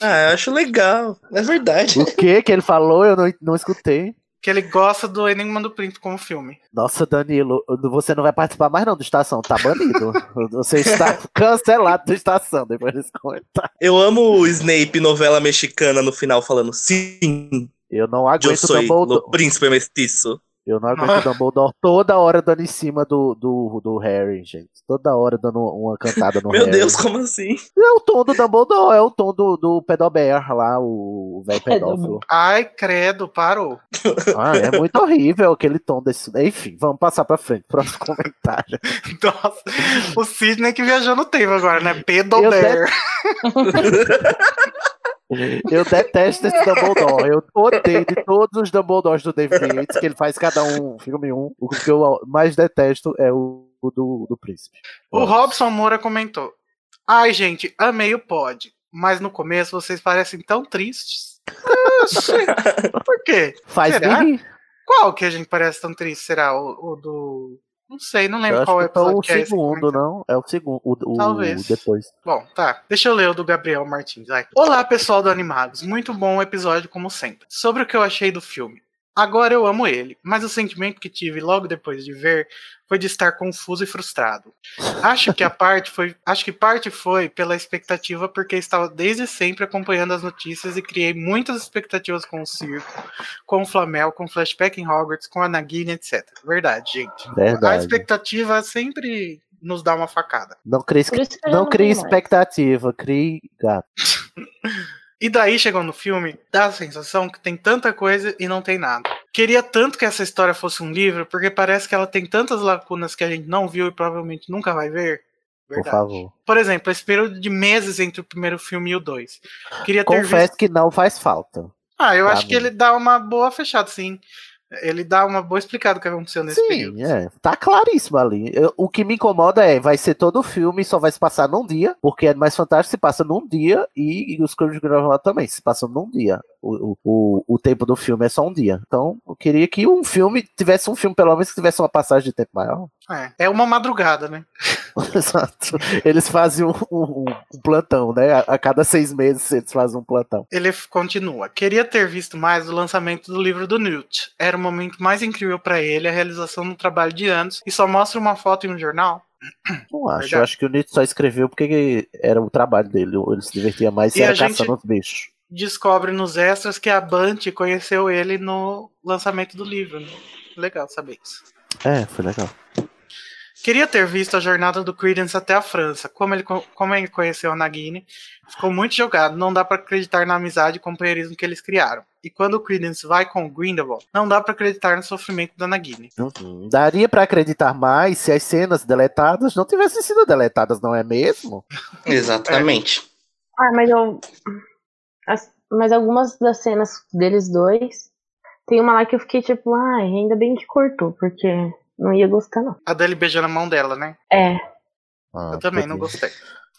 Ah, eu acho legal. É verdade. O que que ele falou, eu não, não escutei. Que ele gosta do Enigma do Príncipe como filme. Nossa, Danilo, você não vai participar mais não do Estação, tá banido. <laughs> Você está cancelado do Estação depois desse comentário. Eu amo o Snape, novela mexicana, no final falando sim, Eu não eu aguento o sou o Dumbledore. príncipe mestiço. Eu não aguento o Dumbledore toda hora dando em cima do, do, do Harry, gente. Toda hora dando uma cantada no Meu Harry. Deus, como assim? É o tom do Dumbledore, é o tom do, do Pedobear lá, o velho Pedobear. pedófilo. Ai, credo, parou. <laughs> Ah, é muito horrível aquele tom desse. Enfim, vamos passar pra frente. Próximo <laughs> comentário. Nossa, o Sidney que viajou no tempo agora, né? Pedobear. <laughs> Eu detesto esse Dumbledore. Eu odeio de todos os Dumbledores do David Yates, que ele faz cada um filme um. O que eu mais detesto é o, do, do príncipe. O Robson Moura comentou: Ai, gente, amei o pod. Mas no começo vocês parecem tão tristes. <laughs> Por quê? Faz Será? rir. Qual que a gente parece tão triste? Será o, o do. Não sei, não lembro qual que é o é esse segundo, não? É o segundo. O, o, Talvez. o depois. Bom, tá. Deixa eu ler o do Gabriel Martins. vai. Olá, pessoal do Animagos. Muito bom o episódio, como sempre. Sobre o que eu achei do filme. Agora eu amo ele, mas o sentimento que tive logo depois de ver foi de estar confuso e frustrado. Acho que a <laughs> parte foi, acho que parte foi pela expectativa porque estava desde sempre acompanhando as notícias e criei muitas expectativas com o circo, com o Flamel, com o flashback em Hogwarts, com a Nagini, etc. Verdade, gente. A Verdade. expectativa sempre nos dá uma facada. Não crie, não crie expectativa, crie gato. <laughs> E daí, chegando no filme, dá a sensação que tem tanta coisa e não tem nada. Queria tanto que essa história fosse um livro, porque parece que ela tem tantas lacunas que a gente não viu e provavelmente nunca vai ver. Por Verdade. favor. Por exemplo, esse período de meses entre o primeiro filme e o dois. Queria Confesso visto. que não faz falta. Ah, eu acho que mim. ele dá uma boa fechada, sim. Ele dá uma boa explicada do que aconteceu nesse período. Sim, é. Tá claríssimo ali. Eu- o que me incomoda é, vai ser todo o filme e só vai se passar num dia, porque é mais fantástico se passa num dia e, e os Crônicas de Grindelwald também se passam num dia. O, o, o tempo do filme é só um dia. Então, eu queria que um filme tivesse um filme, pelo menos, que tivesse uma passagem de tempo maior. É, é uma madrugada, né? <laughs> Exato. Eles fazem um, um- um plantão, né? A, a cada seis meses eles fazem um plantão. Ele continua. Queria ter visto mais o lançamento do livro do Newt. Era o momento mais incrível pra ele, a realização um trabalho de anos, e só mostra uma foto em um jornal. <clears throat> Não acho. Verdade. Eu acho que o Nietzsche só escreveu porque era o trabalho dele. Ele se divertia mais se E era a gente- caçando os bichos. Descobre nos extras que a Bunty conheceu ele no lançamento do livro. Né? Legal saber isso. É, foi legal. Queria ter visto a jornada do Credence até a França. Como ele, co- como ele conheceu a Nagini, ficou muito jogado. Não dá pra acreditar na amizade e companheirismo que eles criaram. E quando o Credence vai com o Grindelwald, não dá pra acreditar no sofrimento da Nagini. Uhum. Daria pra acreditar mais se as cenas deletadas não tivessem sido deletadas, não é mesmo? <laughs> Exatamente. Ah, mas eu. As- mas algumas das cenas deles dois. Tem uma lá que eu fiquei tipo, ai, ainda bem que cortou, porque não ia gostar, não. A dele beijando a mão dela, né? É. Ah, Eu também não podia. gostei.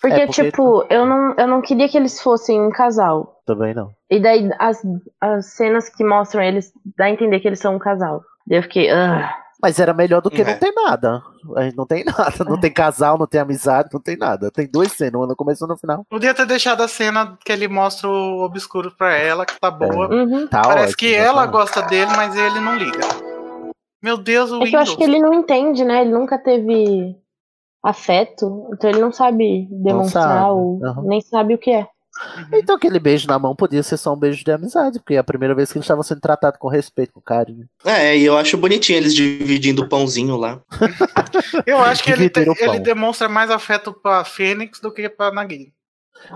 Porque, É, porque- tipo, eu não, eu não queria que eles fossem um casal. Também não. E daí as, as cenas que mostram eles dá a entender que eles são um casal. Daí eu fiquei, ah. Mas era melhor do que É. não ter nada. A gente não tem nada. Não tem casal, não tem amizade, não tem nada. Tem duas cenas, uma no começo e uma no final. Podia ter deixado a cena que ele mostra o obscuro pra ela, que tá boa. Uhum. Tá Parece ótimo, que ela gosta dele, mas ele não liga. Meu Deus, o É que eu acho Windows. que ele não entende, né? Ele nunca teve afeto, então ele não sabe demonstrar sabe, ou nem sabe o que é. Então aquele beijo na mão podia ser só um beijo de amizade, porque é a primeira vez que eles estavam sendo tratados com respeito, com carinho. É, e eu acho bonitinho eles dividindo o pãozinho lá. Eu acho que ele, ele demonstra mais afeto pra Fênix do que pra Nagini.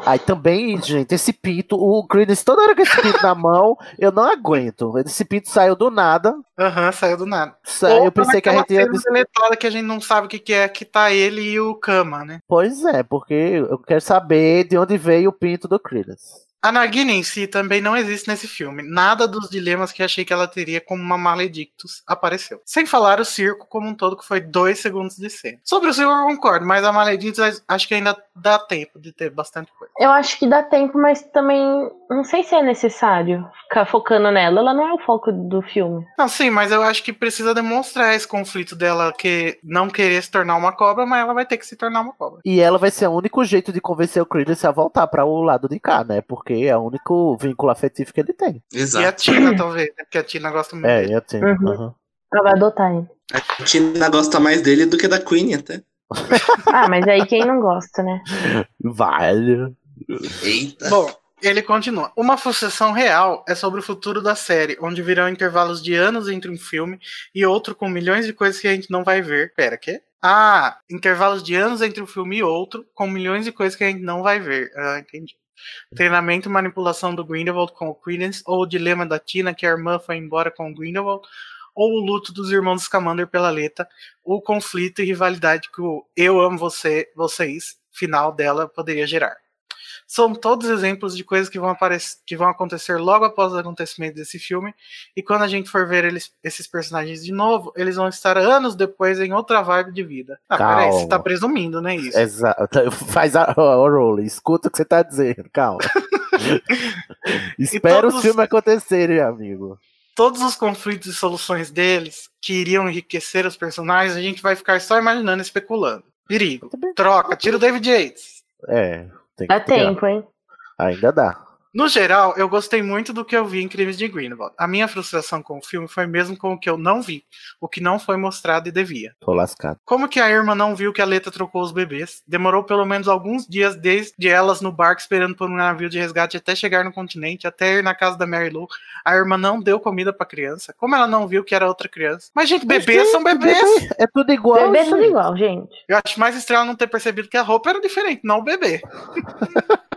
Aí também, gente, esse pinto, o Credence toda hora com esse pinto na mão, eu não aguento. Esse pinto saiu do nada. Aham, saiu do nada. sa- Ou eu pensei que a naquela gente ia. deletada que a gente não sabe o que, que é, que tá ele e o Kama, né? Pois é, porque eu quero saber de onde veio o pinto do Credence. A Nagini em si também não existe nesse filme. Nada dos dilemas que achei que ela teria como uma Maledictus apareceu. Sem falar o circo como um todo, que foi dois segundos de cena. Sobre o circo eu concordo, mas a Maledictus acho que ainda dá tempo de ter bastante coisa. Eu acho que dá tempo, mas também não sei se é necessário ficar focando nela. Ela não é o foco do filme. Não, sim, mas eu acho que precisa demonstrar esse conflito dela que não querer se tornar uma cobra, mas ela vai ter que se tornar uma cobra. E ela vai ser o único jeito de convencer o Credence a voltar para o lado de cá, né? Porque é o único vínculo afetivo que ele tem. E a Exato. Tina, talvez, né? Porque a Tina gosta muito É, dele. eu tenho. Uhum. aham. Ela vai adotar ele. A Tina gosta mais dele do que da Queen até. <laughs> Ah, mas aí quem não gosta, né? Vale. Eita. Bom, ele continua. Uma frustração real é sobre o futuro da série, onde virão intervalos de anos entre um filme e outro com milhões de coisas que a gente não vai ver. Pera, quê? Ah, intervalos de anos entre um filme e outro, com milhões de coisas que a gente não vai ver. Ah, entendi. Treinamento e manipulação do Grindelwald com o Credence, ou o dilema da Tina que a irmã foi embora com o Grindelwald, ou o luto dos irmãos Scamander pela Leta, o conflito e rivalidade que o Eu Amo Você, Vocês final dela poderia gerar. São todos exemplos de coisas que vão, aparecer, que vão acontecer logo após o acontecimento desse filme, e quando a gente for ver eles, esses personagens de novo, eles vão estar anos depois em outra vibe de vida. Ah, peraí, você Calma. tá presumindo, né? Isso. Exato. <laughs> Faz a, o Rowling, escuta o que você tá dizendo, calma. <laughs> Espera todos- os filmes acontecerem, amigo. Todos os conflitos e soluções deles que iriam enriquecer os personagens, a gente vai ficar só imaginando e especulando. Perigo. Troca, tira o David Yates. É, tem que Dá tempo, hein? Ainda dá. No geral, eu gostei muito do que eu vi em Crimes de Grindelwald. A minha frustração com o filme foi mesmo com o que eu não vi, o que não foi mostrado e devia. Tô lascado. Como que a irmã não viu que a Leta trocou os bebês? Demorou pelo menos alguns dias desde elas no barco esperando por um navio de resgate até chegar no continente, até ir na casa da Mary Lou. A irmã não deu comida pra criança. Como ela não viu que era outra criança? Mas, gente, bebês são bebês. Bebê, É tudo igual. Bebê é tudo gente. igual, gente. Eu acho mais estranho não ter percebido que a roupa era diferente, não o bebê. <laughs>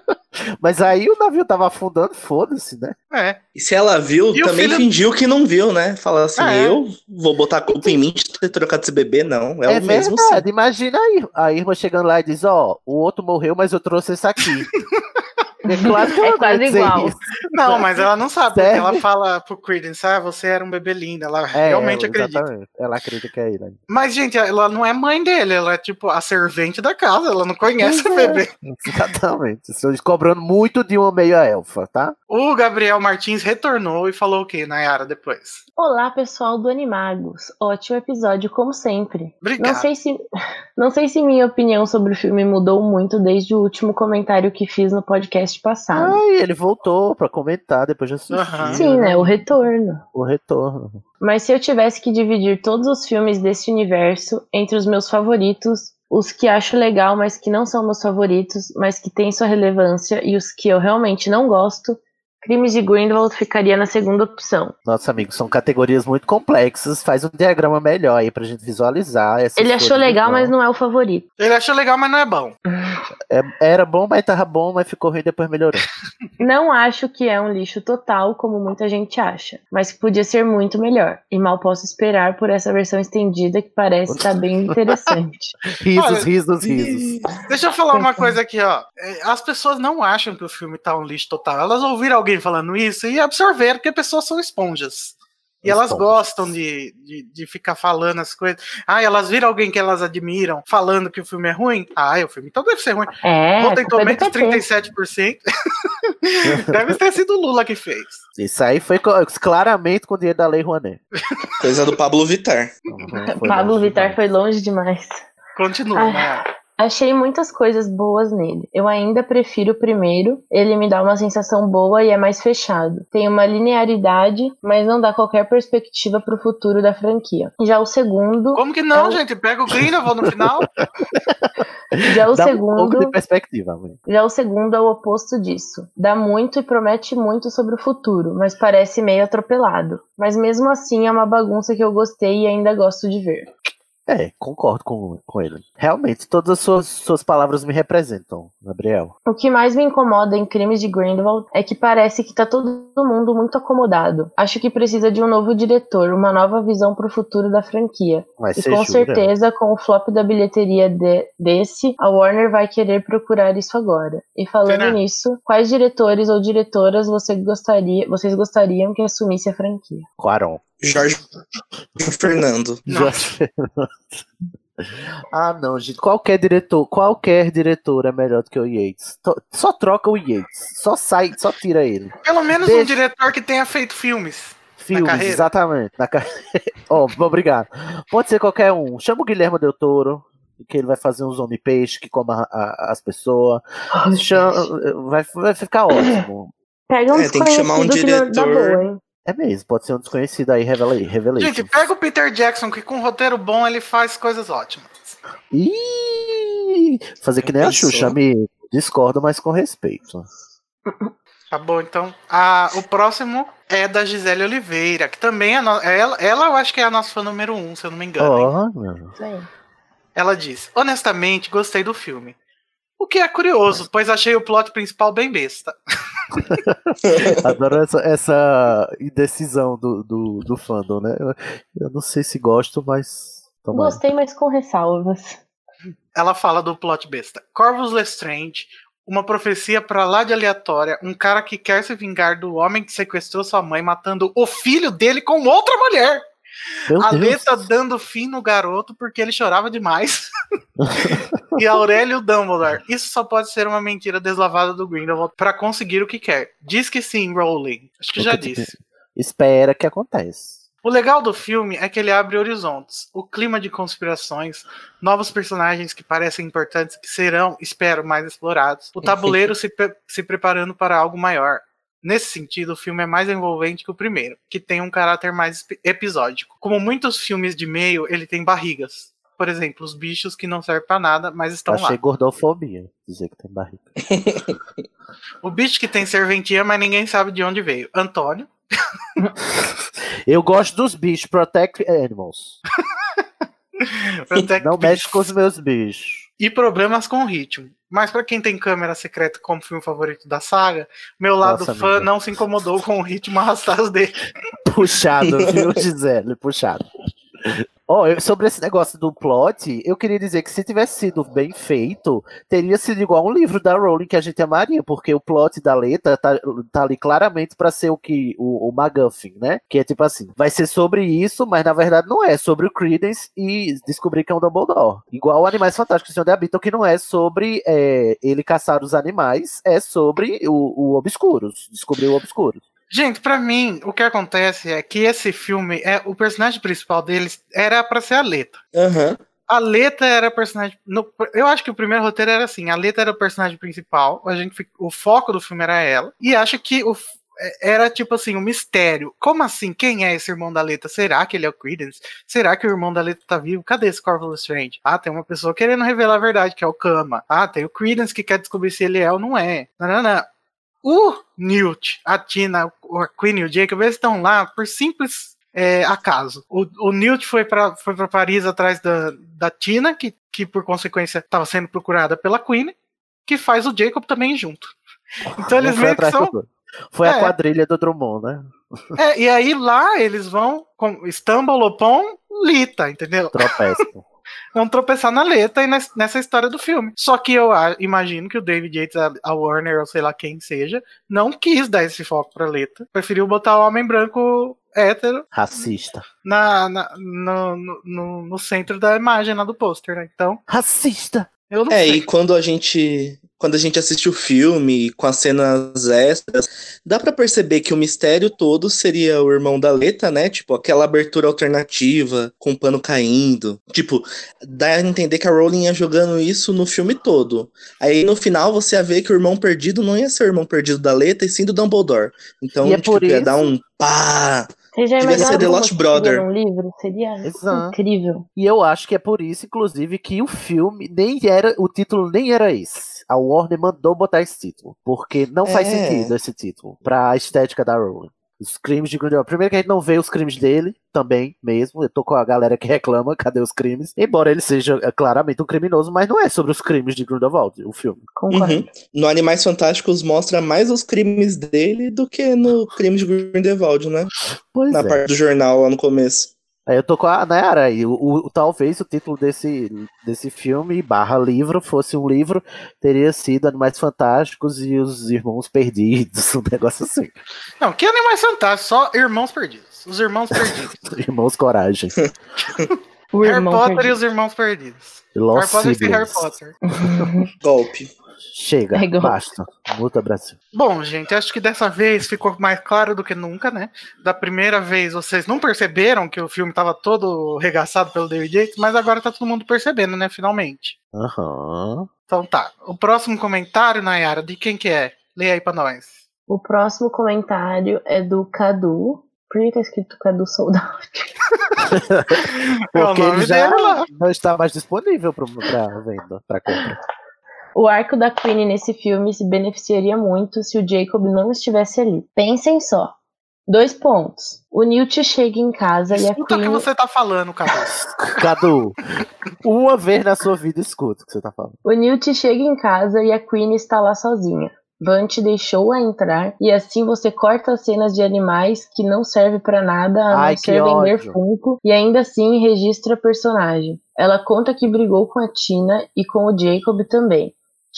Mas aí o navio tava afundando, foda-se, né? É. E se ela viu, E também filho- fingiu que não viu, né? Falar assim, É. eu vou botar a culpa em mim de ter trocado esse bebê, não. É, o mesmo sim. verdade. Imagina aí a irmã chegando lá e diz: Ó, o outro morreu, mas eu trouxe esse aqui. <laughs> É claro que É ela vai quase dizer igual. isso. Não, mas ela não sabe, Sério? ela fala pro Credence, ah, você era um bebê lindo. Ela É, realmente ela- acredita. exatamente. Ela acredita que é ele. Mas, gente, ela não é mãe dele, ela é tipo a servente da casa, ela não conhece o é. bebê. Exatamente. Estou cobrando muito de uma meia elfa, tá? O Gabriel Martins retornou e falou o que, Nayara, depois? Olá, pessoal do Animagos. Ótimo episódio, como sempre. Obrigado. Não sei se <laughs> não sei se minha opinião sobre o filme mudou muito desde o último comentário que fiz no podcast passado. Ai, ele voltou pra comentar depois de assistir. Aham. Sim, né? O retorno. O retorno. Mas se eu tivesse que dividir todos os filmes desse universo entre os meus favoritos, os que acho legal, mas que não são meus favoritos, mas que têm sua relevância, e os que eu realmente não gosto, Crimes de Grindelwald ficaria na segunda opção. Nossa, amigo, são categorias muito complexas. Faz um diagrama melhor aí pra gente visualizar. Ele achou legal, do mas não é o favorito. Ele achou legal, mas não é bom. É- era bom, mas tava bom, mas ficou ruim e depois melhorou. <laughs> Não acho que é um lixo total, como muita gente acha, mas que podia ser muito melhor. E mal posso esperar por essa versão estendida que parece estar bem <laughs> interessante. Risos, Olha, risos, risos. Deixa eu falar uma coisa aqui, ó. É, As pessoas não acham que o filme tá um lixo total. Elas ouviram alguém falando isso e absorveram que as pessoas são esponjas. E elas gostam de, de, de ficar falando as coisas. Ah, elas viram alguém que elas admiram falando que o filme é ruim. Ah, o filme então deve ser ruim. É, Rotten é do Tomatoes PT. 37%. deve ter sido o Lula que fez. Isso aí foi claramente com o dinheiro da Lei Rouanet. Coisa do Pablo Vittar. Não foi Pablo Vittar foi longe demais. Continua, Ai. né? Achei muitas coisas boas nele. Eu ainda prefiro o primeiro, ele me dá uma sensação boa e é mais fechado. Tem uma linearidade, mas não dá qualquer perspectiva pro futuro da franquia. Já o segundo, Como que não, Eu- gente? Pega o Grindelwald no final. <laughs> já o Dá um pouco segundo de perspectiva, amigo. Já o segundo é o oposto disso. Dá muito e promete muito sobre o futuro, mas parece meio atropelado. Mas mesmo assim é uma bagunça que eu gostei e ainda gosto de ver. É, concordo com, com ele. Realmente, todas as suas, suas palavras me representam, Gabriel. O que mais me incomoda em Crimes de Grindelwald é que parece que tá todo mundo muito acomodado. Acho que precisa de um novo diretor, uma nova visão pro futuro da franquia. Mas E com jura? certeza, com o flop da bilheteria de- desse, a Warner vai querer procurar isso agora. E falando Será? nisso, quais diretores ou diretoras você gostaria, vocês gostariam que assumisse a franquia? Quaron. Jorge Fernando. Jorge Fernando. Ah, não, gente. Qualquer diretor, qualquer diretor é melhor do que o Yates. Só troca o Yates. Só sai, só tira ele. Pelo menos um Deixa- diretor que tenha feito filmes. Filmes, carreira? exatamente. Na carreira. <laughs> Ó, obrigado. Pode ser qualquer um. Chama o Guilherme Del Toro, que ele vai fazer uns homem peixe que coma a- a- as pessoas. Chama- Vai, vai ficar ótimo. Pega um É, tem que chamar um diretor. É mesmo, pode ser um desconhecido aí, revela aí, revela Gente, pega o Peter Jackson, que com roteiro bom ele faz coisas ótimas. Ih, fazer que nem a Pensou. Xuxa, amigo. Discordo, mas com respeito. <laughs> Tá bom, então. Ah, o próximo é da Gisele Oliveira, que também é. no- Ela, ela eu acho que é a nossa fã número um, se eu não me engano. aí. Ela diz: Honestamente, gostei do filme. O que é curioso, pois achei o plot principal bem besta. <laughs> <laughs> Adoro essa, essa indecisão do, do, do fandom, né? Eu, eu não sei se gosto, mas. Toma aí. Gostei, mas com ressalvas. Ela fala do plot besta. Corvus Lestrange, uma profecia pra lá de aleatória, um cara que quer se vingar do homem que sequestrou sua mãe, matando o filho dele com outra mulher. Meu a. Lê tá dando fim no garoto porque ele chorava demais. <laughs> e Aurélio Dumbledore. Isso só pode ser uma mentira deslavada do Grindelwald pra conseguir o que quer. Diz que sim, Rowling. Acho que já que disse. Espera que aconteça. O legal do filme é que ele abre horizontes. O clima de conspirações, novos personagens que parecem importantes, que serão, espero, mais explorados. O tabuleiro se, pre- se preparando para algo maior. Nesse sentido, o filme é mais envolvente que o primeiro, que tem um caráter mais episódico. Como muitos filmes de meio, ele tem barrigas. Por exemplo, os bichos que não servem pra nada, mas estão Achei lá. gordofobia dizer que tem barriga. <laughs> O bicho que tem serventia, mas ninguém sabe de onde veio. Antônio. <laughs> Eu gosto dos bichos, protect animals. <laughs> Protect Não Bichos. mexe com os meus bichos. e problemas com o ritmo. Mas pra quem tem câmera secreta como filme favorito da saga, meu lado Nossa, fã amiga. não se incomodou com o ritmo arrastado dele. <laughs> Puxado, viu, Gisele? Puxado. <laughs> Ó, sobre esse negócio do plot, eu queria dizer que se tivesse sido bem feito, teria sido igual um livro da Rowling que a gente amaria, porque o plot da letra tá, tá ali claramente pra ser o que o, o MacGuffin, né? Que é tipo assim, vai ser sobre isso, mas na verdade não é, sobre o Credence e descobrir que é um Dumbledore. Igual Animais Fantásticos, Senhor de Habitam, que não é sobre é, ele caçar os animais, é sobre o, o Obscuros, descobrir o Obscuros. Gente, pra mim, o que acontece é que esse filme, é o personagem principal deles era pra ser a Leta. Aham. A Leta era a personagem. no- eu acho que o primeiro roteiro era assim: a Leta era o personagem principal, a gente, o foco do filme era ela, e acho que o, é- era tipo assim, um mistério. Como assim? Quem é esse irmão da Leta? Será que ele é o Credence? Será que o irmão da Leta tá vivo? Cadê esse Corvus Strange? Ah, tem uma pessoa querendo revelar a verdade, que é o Kama. Ah, tem o Credence que quer descobrir se ele é ou não é. Não, não, não. O Newt, a Tina, a Queen e o Jacob, eles estão lá por simples é, acaso. O, o Newt foi para foi pra Paris atrás da, da Tina, que, que por consequência estava sendo procurada pela Queen, que faz o Jacob também junto. Então eles meio que são. Foi É. a quadrilha do Drummond, né? É, e aí lá eles vão com Stumble upon Lita, entendeu? Tropeço. <laughs> Vão tropeçar na letra e nes- nessa história do filme. Só que eu imagino que o David Yates, a, Warner, ou sei lá quem seja, não quis dar esse foco pra letra. Preferiu botar o homem branco hétero Racista. na, na- no, no- no, no centro da imagem lá do pôster, né? Então, Racista! Eu não É, sei. e quando a gente quando a gente assiste o filme com as cenas extras, dá pra perceber que o mistério todo seria o irmão da Leta, né? Tipo, aquela abertura alternativa com o pano caindo. Tipo, dá a entender que a Rowling ia jogando isso no filme todo. Aí no final você ia ver que o irmão perdido não ia ser o irmão perdido da Leta, e sim do Dumbledore. Então, E é tipo, por ia isso- dar um pá. Você já Devia ser The Lost Brother. num livro? Seria Exato. incrível. E eu acho que é por isso, inclusive, que o filme nem era. O título nem era esse. A Warner mandou botar esse título. Porque não faz É. sentido esse título. Pra estética da Rowling. Os crimes de Grindelwald. Primeiro que a gente não vê os crimes dele também, mesmo. Eu tô com a galera que reclama, <laughs> cadê os crimes? Embora ele seja é, claramente um criminoso, mas não é sobre os crimes de Grindelwald, o filme. Uhum. No Animais Fantásticos mostra mais os crimes dele do que no crime de Grindelwald, né? Pois Na é. parte do jornal lá no começo. Aí eu tô com a Nayara aí. O, o- talvez o título desse, desse filme, barra livro, fosse um livro, teria sido Animais Fantásticos e os Irmãos Perdidos, <laughs> um negócio assim. Não, que animais fantásticos, só irmãos perdidos. Os irmãos perdidos. <laughs> Irmãos Coragem. <laughs> O Harry irmão Potter e perdido. os irmãos perdidos. Lost Harry Potter sem Harry. Potter. Golpe. Chega, É basta. Muta Brasil. Bom, gente, acho que dessa vez ficou mais claro do que nunca, né? Da primeira vez vocês não perceberam que o filme tava todo regaçado pelo David Yates, mas agora tá todo mundo percebendo, né? Finalmente. Aham. Então tá. O próximo comentário, Nayara, de quem que é? Leia aí pra nós. O próximo comentário é do Cadu. Por que tá escrito Cadu Soldado? <laughs> É o Porque nome ele já dele lá. não está mais disponível pra, pra venda, pra compra. O arco da Queen nesse filme se beneficiaria muito se o Jacob não estivesse ali. Pensem só. Dois pontos. O Newt chega em casa e a Escuta o que Queen. você tá falando, Cadu. <laughs> Cadu, uma vez na sua vida escuta o que você tá falando. O Newt chega em casa e a Queen está lá sozinha. Bunt deixou-a entrar e assim você corta as cenas de animais que não servem pra nada a Ai, não ser vender. Funko e ainda assim registra a personagem. Ela conta que brigou com a Tina e com o Jacob também.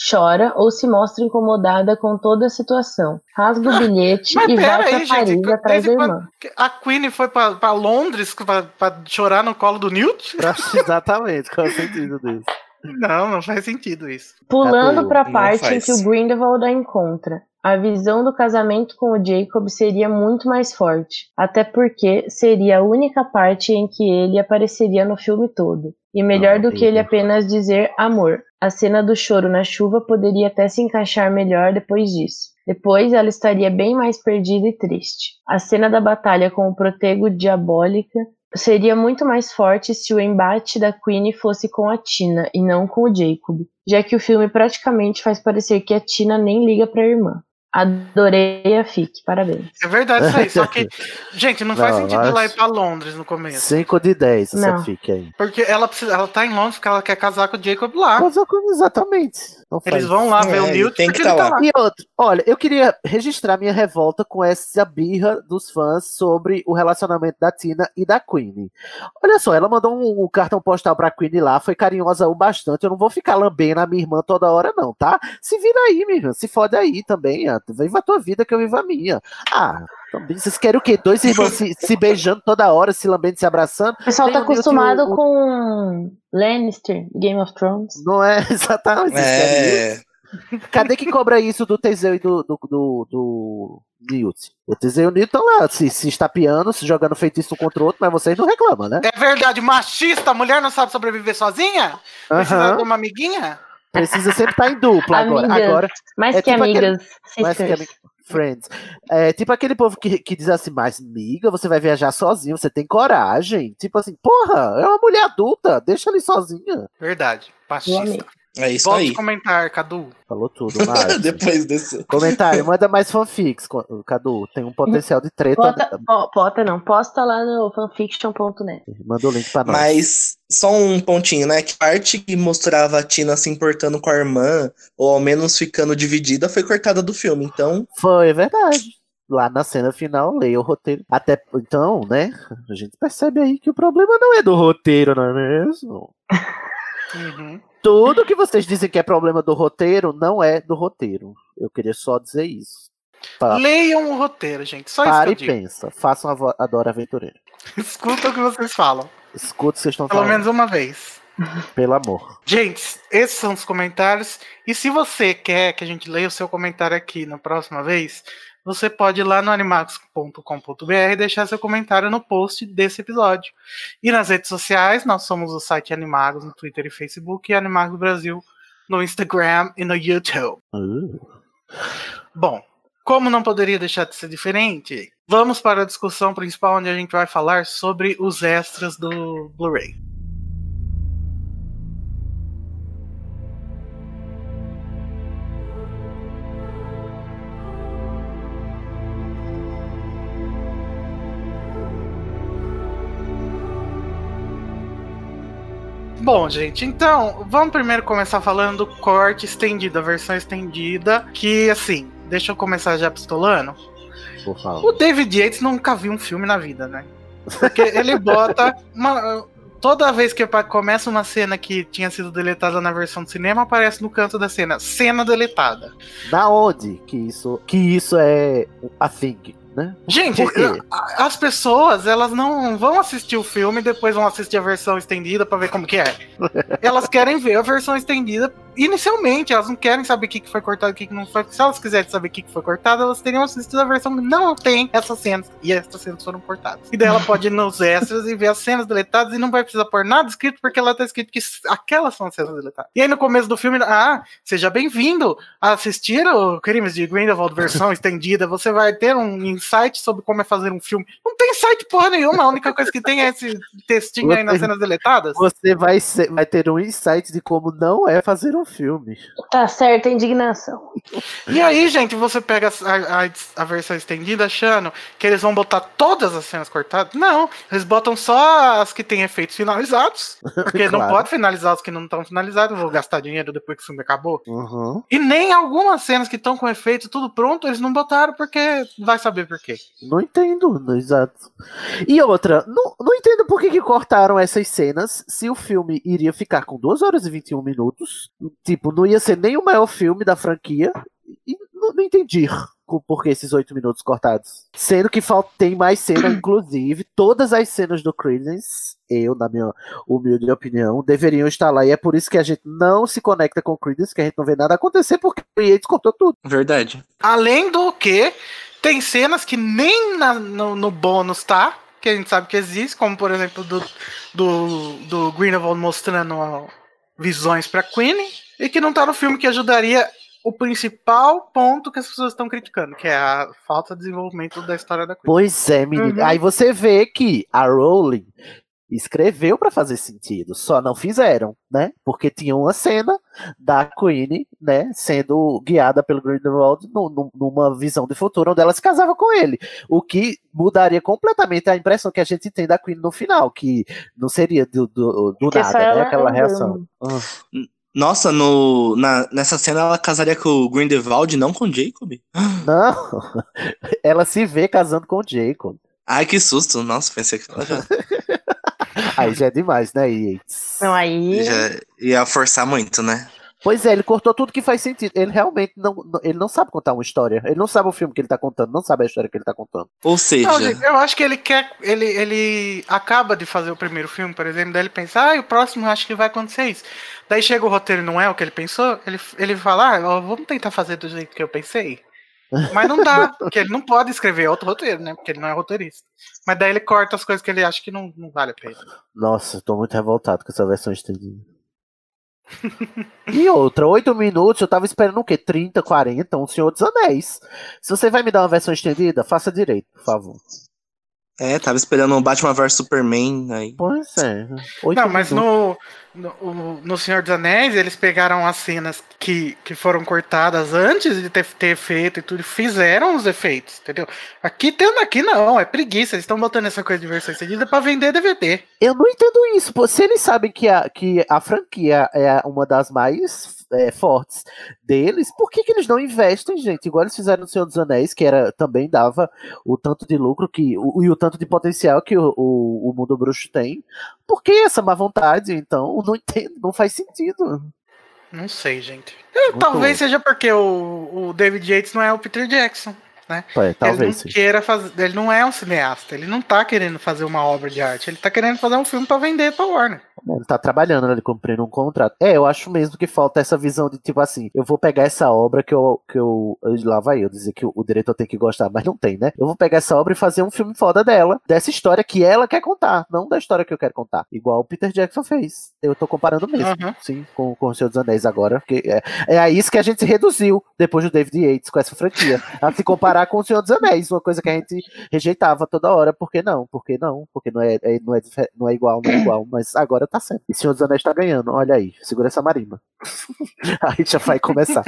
Chora ou se mostra incomodada com toda a situação. Rasga o <laughs> bilhete Mas e vai aí, Paris gente. atrás da irmã. A Queen foi pra, pra Londres pra, pra chorar no colo do Newt? <laughs> Exatamente, qual é o sentido disso? Não, não faz sentido isso. Pulando Cadu, pra não parte em que o Grindelwald a encontra. A visão do casamento com o Jacob seria muito mais forte, até porque seria a única parte em que ele apareceria no filme todo. E melhor Não, do que ele apenas dizer amor. A cena do choro na chuva poderia até se encaixar melhor depois disso. Depois ela estaria bem mais perdida e triste. A cena da batalha com o protego diabólica seria muito mais forte se o embate da Queen fosse com a Tina e não com o Jacob, já que o filme praticamente faz parecer que a Tina nem liga pra irmã. Adorei a FIC, parabéns. É verdade isso aí, só que, <laughs> gente, não, faz Não, sentido mas- ela ir pra Londres no começo. 5 de 10 essa Não. fica aí. Porque ela, precisa, ela tá em Londres porque ela quer casar com o Jacob lá. Mas eu- exatamente. Não faz Eles vão lá ver É, o ele Newt tem que ele tá tá lá. lá. E outro, olha, eu queria registrar minha revolta com essa birra dos fãs sobre o relacionamento da Tina e da Queen. Olha só, ela mandou um, um cartão postal pra Queen lá, foi carinhosa o bastante. Eu não vou ficar lambendo a minha irmã toda hora, não, tá? Se vira aí, minha irmã, se fode aí também. ah, Viva a tua vida que eu vivo a minha. Ah, vocês querem o quê? Dois <laughs> irmãos se, se beijando toda hora, se lambendo, se abraçando? O pessoal Tem tá e acostumado o- o- com Lannister, Game of Thrones. Não é <laughs> exatamente é Cadê que cobra isso do Teseu e do, do, do, do Newt? O Teseu e o Newt estão lá se, se estapeando, se jogando feitiço um contra o outro, mas vocês não reclamam, né? É verdade, machista, a mulher não sabe sobreviver sozinha? Precisa de uma amiguinha? Precisa sempre estar em dupla agora. Amigas. Agora, Mais É que tipo aquele- amigas, mais que sisters. Friends. É tipo aquele povo que, que diz assim, mas miga, você vai viajar sozinho, você tem coragem. Tipo assim, porra, é uma mulher adulta, deixa ele sozinha. Verdade, machista. É isso Volte aí. comentar, Cadu. Falou tudo, <laughs> Marcos. Depois desse. Comentário, manda mais fanfics, Cadu. Tem um potencial de treta. Bota, po- bota não, posta lá no fanfiction.net. Manda o link pra nós. Mas só um pontinho, né? Que a parte que mostrava a Tina se importando com a irmã, ou ao menos ficando dividida, foi cortada do filme. Então, Foi, é verdade. Lá na cena final, leia o roteiro. Até então, né? A gente percebe aí que o problema não é do roteiro, não é mesmo? Uhum. Tudo que vocês dizem que é problema do roteiro não é do roteiro. Eu queria só dizer isso. Leiam o roteiro, gente. Só Para e isso eu digo. pensa. Façam a, vo- a Dora Aventureira. Escuta o que vocês falam. Escuta o que vocês estão Pelo falando. menos uma vez. Pelo amor. Gente, esses são os comentários. E se você quer que a gente leia o seu comentário aqui na próxima vez, você pode ir lá no animagos.com.br e deixar seu comentário no post desse episódio. E nas redes sociais, nós somos o site Animagos no Twitter e Facebook e Animagos Brasil no Instagram e no YouTube. Uh. Bom, como não poderia deixar de ser diferente, vamos para a discussão principal onde a gente vai falar sobre os extras do Blu-ray. Bom, gente, então vamos primeiro começar falando do corte estendido, a versão estendida, que assim, deixa eu começar já pistolando. Por favor. O David Yates nunca viu um filme na vida, né? Porque ele bota uma. Toda vez que começa uma cena que tinha sido deletada na versão do cinema, aparece no canto da cena, cena deletada. Da onde que isso, que isso é a thing, né? Gente, as pessoas, elas não vão assistir o filme e depois vão assistir a versão estendida pra ver como que é. <laughs> Elas querem ver a versão estendida inicialmente, elas não querem saber o que que foi cortado e o que que não foi. Se elas quiserem saber o que que foi cortado, elas teriam assistido a versão que não tem essas cenas. E essas cenas foram cortadas. E daí ela pode ir nos extras e ver as cenas deletadas e não vai precisar pôr nada escrito porque lá tá escrito que aquelas são as cenas deletadas. E aí no começo do filme, ah, seja bem-vindo a assistir o Crimes de Grindelwald versão <laughs> estendida. Você vai ter um insight sobre como é fazer um filme. Não tem insight porra nenhuma, a única coisa que tem é esse textinho aí nas cenas deletadas. Você vai, ser- vai ter um insight de como não é fazer um filme. Tá certa a indignação. E aí, gente, você pega a, a- a versão estendida achando que eles vão botar todas as cenas cortadas? Não, eles botam só as que têm efeitos finalizados. Porque <laughs> não Claro. pode finalizar os que não estão finalizados, vou gastar dinheiro depois que o filme acabou. Uhum. E nem algumas cenas que estão com efeito tudo pronto, eles não botaram porque vai saber por quê. Não entendo, não, exato. E outra, não, não entendo por que, que cortaram essas cenas se o filme iria ficar com 2 horas e 21 minutos. Tipo, não ia ser nem o maior filme da franquia. E não, não entendi por que esses 8 minutos cortados. Sendo que falta, tem mais cena, <clears throat> inclusive, todas as cenas do Creedence, eu, na minha humilde opinião, deveriam estar lá. E é por isso que a gente não se conecta com o Creedence, que a gente não vê nada acontecer, porque o Yates cortou tudo. verdade. Além do que, tem cenas que nem na- no, no bônus tá, que a gente sabe que existe, como por exemplo do, do, do Greenwald mostrando visões pra Queen, e que não tá no filme que ajudaria o principal ponto que as pessoas estão criticando, que é a falta de desenvolvimento da história da Queen. Pois é, menino. Uhum. Aí você vê que a Rowling escreveu para fazer sentido, só não fizeram, né? Porque tinha uma cena da Queen, né, sendo guiada pelo Grindelwald no, no, numa visão de futuro onde ela se casava com ele, o que mudaria completamente a impressão que a gente tem da Queen no final, que não seria do, do, do nada, né, aquela reação. Ah. Nossa, no, na, nessa cena ela casaria com o Grindelwald, não com o Jacob? Não, <laughs> ela se vê casando com o Jacob. Ai, que susto. Nossa, pensei que ela já... <laughs> aí já é demais, né, Yates? Não, aí... Já ia forçar muito, né? Pois é, ele cortou tudo que faz sentido. Ele realmente não, ele não sabe contar uma história. Ele não sabe o filme que ele tá contando, não sabe a história que ele tá contando. Ou seja, Não, eu acho que ele quer. Ele, ele acaba de fazer o primeiro filme, por exemplo, daí ele pensa, ah, e o próximo eu acho que vai acontecer isso. Daí chega o roteiro e não é o que ele pensou, ele, ele fala, ah, vamos tentar fazer do jeito que eu pensei. Mas não dá, <laughs> porque ele não pode escrever outro roteiro, né? Porque ele não é roteirista. Mas daí ele corta as coisas que ele acha que não, não vale a pena. Nossa, tô muito revoltado com essa versão estendida. <laughs> e outra, 8 minutos, eu tava esperando o quê? 30, 40, um Senhor dos Anéis. Se você vai me dar uma versão estendida, faça direito, por favor. é, tava esperando o Batman vs Superman aí. Pois é. oito Não, mas minutos. no, no, no Senhor dos Anéis, eles pegaram as cenas que, que foram cortadas antes de ter, ter feito e tudo, fizeram os efeitos, entendeu? Aqui, tendo aqui não, é preguiça, eles estão botando essa coisa de versão estendida pra vender DVD. Eu não entendo isso. Se eles sabem que a, que a franquia é uma das mais é, fortes deles, por que, que eles não investem, gente? Igual eles fizeram no Senhor dos Anéis, que era também dava o tanto de lucro que, o, e o tanto de potencial que o, o, o mundo bruxo tem. Por que essa má vontade? Então, <laughs> não entendo, não faz sentido. Não sei, gente. Muito talvez seja porque o, o David Yates não é o Peter Jackson, né? É, ele talvez não sim. queira fazer, ele não é um cineasta, ele não tá querendo fazer uma obra de arte, ele tá querendo fazer um filme pra vender pra Warner. Ele tá trabalhando, né, ele cumprindo um contrato. É, eu acho mesmo que falta essa visão de tipo assim, eu vou pegar essa obra que eu. Que eu lá vai eu dizer que o, o diretor tem que gostar, mas não tem, né? Eu vou pegar essa obra e fazer um filme foda dela, dessa história que ela quer contar, não da história que eu quero contar. Igual o Peter Jackson fez. Eu tô comparando mesmo, Aham. sim, com, com o Senhor dos Anéis agora. Porque é, é a isso que a gente se reduziu depois do David Yates com essa franquia. A se comparar com o Senhor dos Anéis, uma coisa que a gente rejeitava toda hora. Por que não? Por que não? Porque não é, é- não, é, não é igual, não é igual. Mas agora tá certo. E Senhor dos Anéis tá ganhando. Olha aí, segura essa marimba. <laughs> aí já vai começar.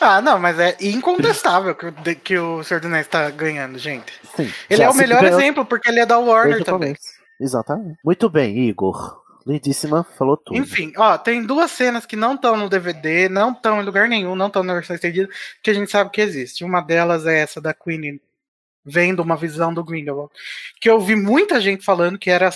Ah, não, mas é incontestável que, que o Senhor dos Anéis tá ganhando, gente. Sim, Ele é o melhor ganhou exemplo, porque ele é da Warner também. Exatamente. Muito bem, Igor. Lindíssima, falou tudo. Enfim, ó, tem duas cenas que não estão no DVD, não estão em lugar nenhum, não estão na versão estendida, que a gente sabe que existe. Uma delas é essa da Queen vendo uma visão do Grindelwald, que eu vi muita gente falando que era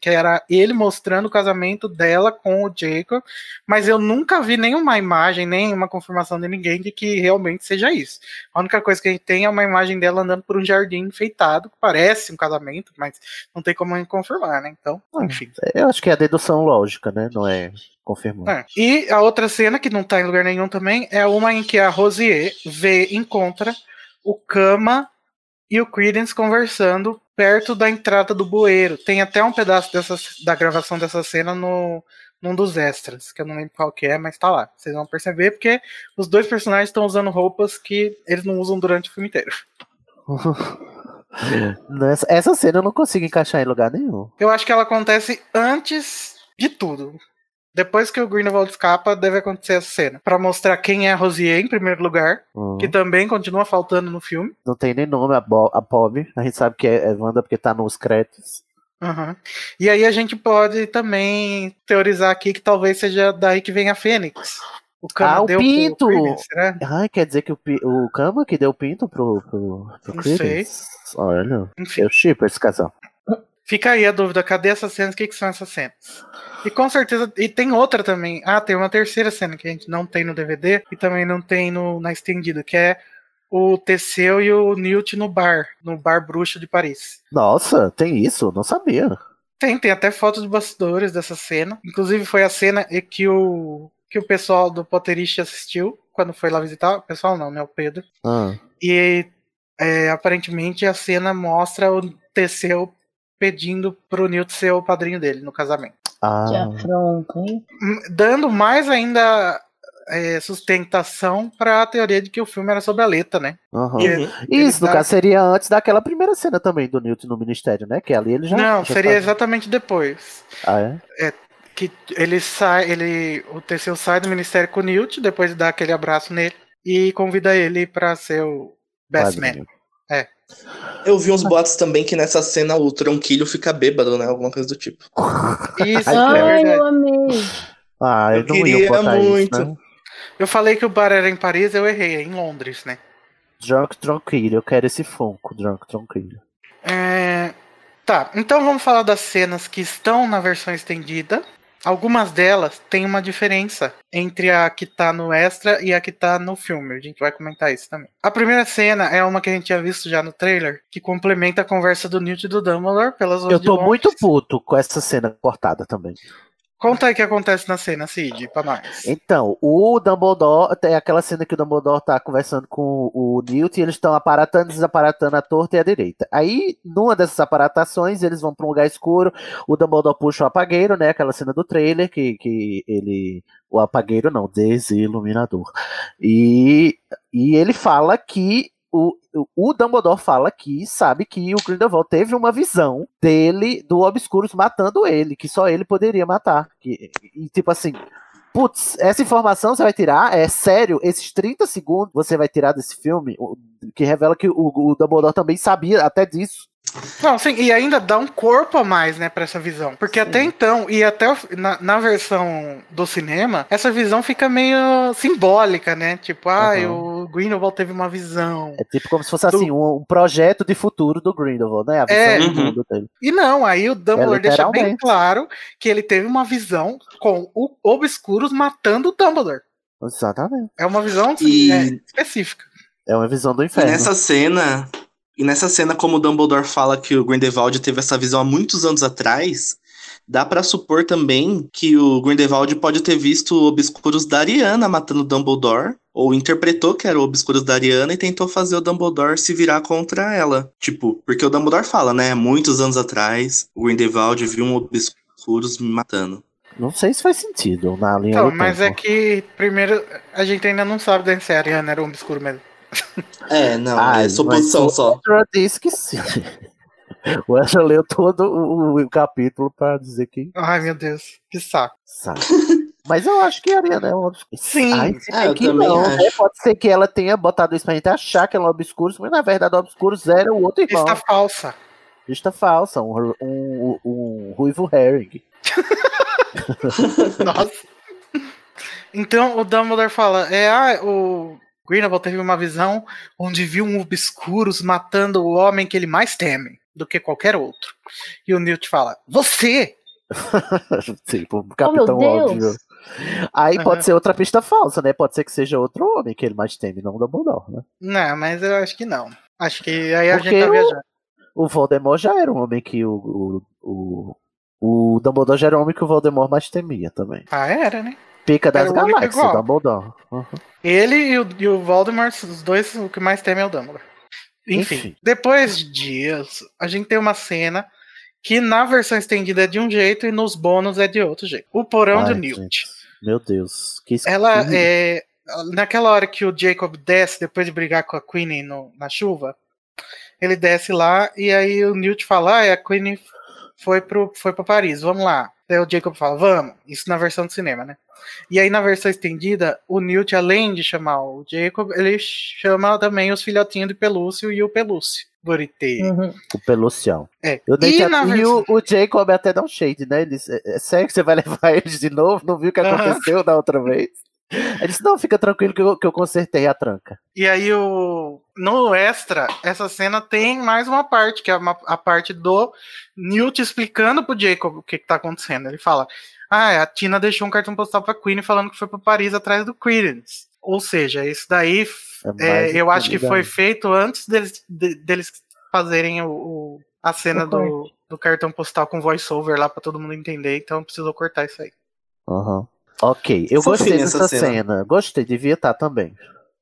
que era ele mostrando o casamento dela com o Jacob, mas eu nunca vi nenhuma imagem, nem uma confirmação de ninguém de que realmente seja isso. A única coisa que a gente tem é uma imagem dela andando por um jardim enfeitado, que parece um casamento, mas não tem como confirmar, né? Então, Ah. enfim. Eu acho que é a dedução lógica, né? Não é confirmado. É. E a outra cena, que não tá em lugar nenhum também, é uma em que a Rosier vê, encontra o Kama e o Credence conversando perto da entrada do bueiro. Tem até um pedaço dessa, da gravação dessa cena no, num dos extras, que eu não lembro qual que é, mas tá lá. Vocês vão perceber, porque os dois personagens estão usando roupas que eles não usam durante o filme inteiro. <laughs> Nessa, essa cena eu não consigo encaixar em lugar nenhum. Eu acho que ela acontece antes de tudo. Depois que o Grindelwald escapa, deve acontecer essa cena. Pra mostrar quem é a Rosier, em primeiro lugar. Uhum. que também continua faltando no filme. Não tem nem nome a, Bo a Bob. A gente sabe que é, é Wanda porque tá nos créditos. Aham. E aí a gente pode também teorizar aqui que talvez seja daí que vem a Fênix. O Kama Ah, o pinto! Será? Ai, quer dizer que o, o Kama que deu o pinto pro, pro, pro Não Credence? Olha, Enfim, eu chipo esse casal. Fica aí a dúvida, cadê essas cenas? O que, que são essas cenas? E com certeza, e tem outra também. Ah, tem uma terceira cena que a gente não tem no DVD e também não tem no, na estendida, que é o Teseu e o Newt no bar, no bar bruxo de Paris. Nossa, tem isso? Não sabia. Tem, tem até fotos de bastidores dessa cena. Inclusive foi a cena que o que o pessoal do Potterish assistiu quando foi lá visitar. O pessoal não, né? O Pedro. Ah, E é, aparentemente a cena mostra o Teseu pedindo pro Newt ser o padrinho dele no casamento. ah, Que afronta, hein? Hum, Dando mais ainda é, sustentação para a teoria de que o filme era sobre a letra, né? E Uhum. ele Isso, no dá- caso, seria antes daquela primeira cena também do Newt no Ministério, né? Que ali ele já. Não, já seria faz- exatamente depois. Ah, é? Que ele sai, ele. O Teseu sai do ministério com o Newt, depois de dar aquele abraço nele, e convida ele pra ser o Best Man. Eu vi uns boatos também que nessa cena o Tronquilho fica bêbado, né? Alguma coisa do tipo. Isso, Ai, é eu amei. Ah, Eu eu não ia queria muito. isso, né? Eu falei que o bar era em Paris, eu errei, é em Londres, né? Drunk Tranquilo, eu quero esse Funko, Drunk Tranquilo. É, Tá, então vamos falar das cenas que estão na versão estendida. Algumas delas têm uma diferença entre a que tá no extra e a que tá no filme. A gente vai comentar isso também. A primeira cena é uma que a gente tinha visto já no trailer, que complementa a conversa do Newt e do Dumbledore pelas Eu tô muito puto com essa cena cortada também. Conta aí o que acontece na cena, Cid, pra nós. Então, o Dumbledore, tem aquela cena que o Dumbledore tá conversando com o Newt e eles estão aparatando desaparatando a torta e a direita. Aí, numa dessas aparatações, eles vão pra um lugar escuro, o Dumbledore puxa o apagueiro, né, aquela cena do trailer, que, que ele... O apagueiro não, desiluminador. E, e ele fala que o, o Dumbledore fala que sabe que o Grindelwald teve uma visão dele, do Obscurus matando ele, que só ele poderia matar. Que, e tipo assim, putz, essa informação você vai tirar? É sério? Esses 30 segundos você vai tirar desse filme? Que revela que o, o Dumbledore também sabia até disso. Não, sim, e ainda dá um corpo a mais, né, pra essa visão. Porque até então, e até o- na, na versão do cinema, essa visão fica meio simbólica, né? Tipo, ah, Aham. o Grindelwald teve uma visão. É tipo como se fosse assim, um, um projeto de futuro do Grindelwald, né? A visão É. do Uhum. mundo dele. E não, aí o Dumbledore É, deixa bem claro que ele teve uma visão com o Obscuros matando o Dumbledore. Exatamente. É uma visão E- é, específica. É uma visão do E inferno. nessa cena, e nessa cena, como o Dumbledore fala que o Grindelwald teve essa visão há muitos anos atrás, dá pra supor também que o Grindelwald pode ter visto o Obscuros da Ariana matando o Dumbledore, ou interpretou que era o Obscuros da Ariana e tentou fazer o Dumbledore se virar contra ela. Tipo, porque o Dumbledore fala, né? Muitos anos atrás, o Grindelwald viu um Obscuros me matando. Não sei se faz sentido na linha Então, do mas é tempo. que, primeiro, a gente ainda não sabe se a Ariana era um obscuro mesmo. É, não, Ah, é suposição o só. Ezra disse que sim. <laughs> O Ezra leu todo o, o capítulo pra dizer que Ai, meu Deus, que saco. sabe. <laughs> Mas eu acho que a Ariana é um obscuro. Sim. Ai, Ah, eu que também não, acho. né? Pode ser que ela tenha botado isso pra gente achar que ela é um obscuro, mas na verdade o obscuro era o outro irmão. Está falsa. Pista falsa, um, um, um ruivo herring. <laughs> Nossa. Então o Dumbledore fala: é, ah, o Grindelwald teve uma visão onde viu um obscuros matando o homem que ele mais teme do que qualquer outro. E o Newt fala: Você! <laughs> tipo, Oh, capitão óbvio. Deus. Aí Aham. pode ser outra pista falsa, né? Pode ser que seja outro homem que ele mais teme, não o Dumbledore, né? Não, mas eu acho que não. Acho que aí a Porque gente tá o- viajando. O Voldemort já era um homem que o, o, o, o Dumbledore já era um homem que o Voldemort mais temia também. Ah, era, né? Pica das o único galáxias, igual. Dumbledore. Uhum. Ele e o, e o Voldemort, os dois, o que mais temem é o Dumbledore. Enfim, Enfim. depois de dias, a gente tem uma cena que na versão estendida é de um jeito e nos bônus é de outro jeito. O porão Ai, do Newt. gente, Meu Deus. Que Ela que- é. Naquela hora que o Jacob desce, depois de brigar com a Queenie no- na chuva, ele desce lá e aí o Newt fala: ah, a Queenie foi, pro, foi pra Paris, vamos lá. Aí o Jacob fala: vamos. Isso na versão do cinema, né? E aí na versão estendida, o Newt, além de chamar o Jacob, ele chama também os filhotinhos de Pelúcio e o Pelúcio. Buritê. Uhum. O Pelucião. É. Eu dei E que- na e versão. o, o Jacob até dá um shade, né? Ele disse, é, é sério que você vai <laughs> levar eles de novo? Não viu o que aconteceu da outra vez? Ele disse, não, fica tranquilo que eu, que eu consertei a tranca. E aí o no extra, essa cena tem mais uma parte, que é uma- a parte do Newt explicando pro Jacob o que, que tá acontecendo. Ele fala: "Ah, a Tina deixou um cartão postal pra Queen falando que foi pra Paris atrás do Credence". Ou seja, isso daí É é, eu acho que foi feito antes deles, de- deles fazerem o, o- a cena do, do cartão postal com voice-over lá pra todo mundo entender, então precisou cortar isso aí. Aham. Ok, eu Fofinha gostei essa dessa cena. cena. Gostei, devia estar também.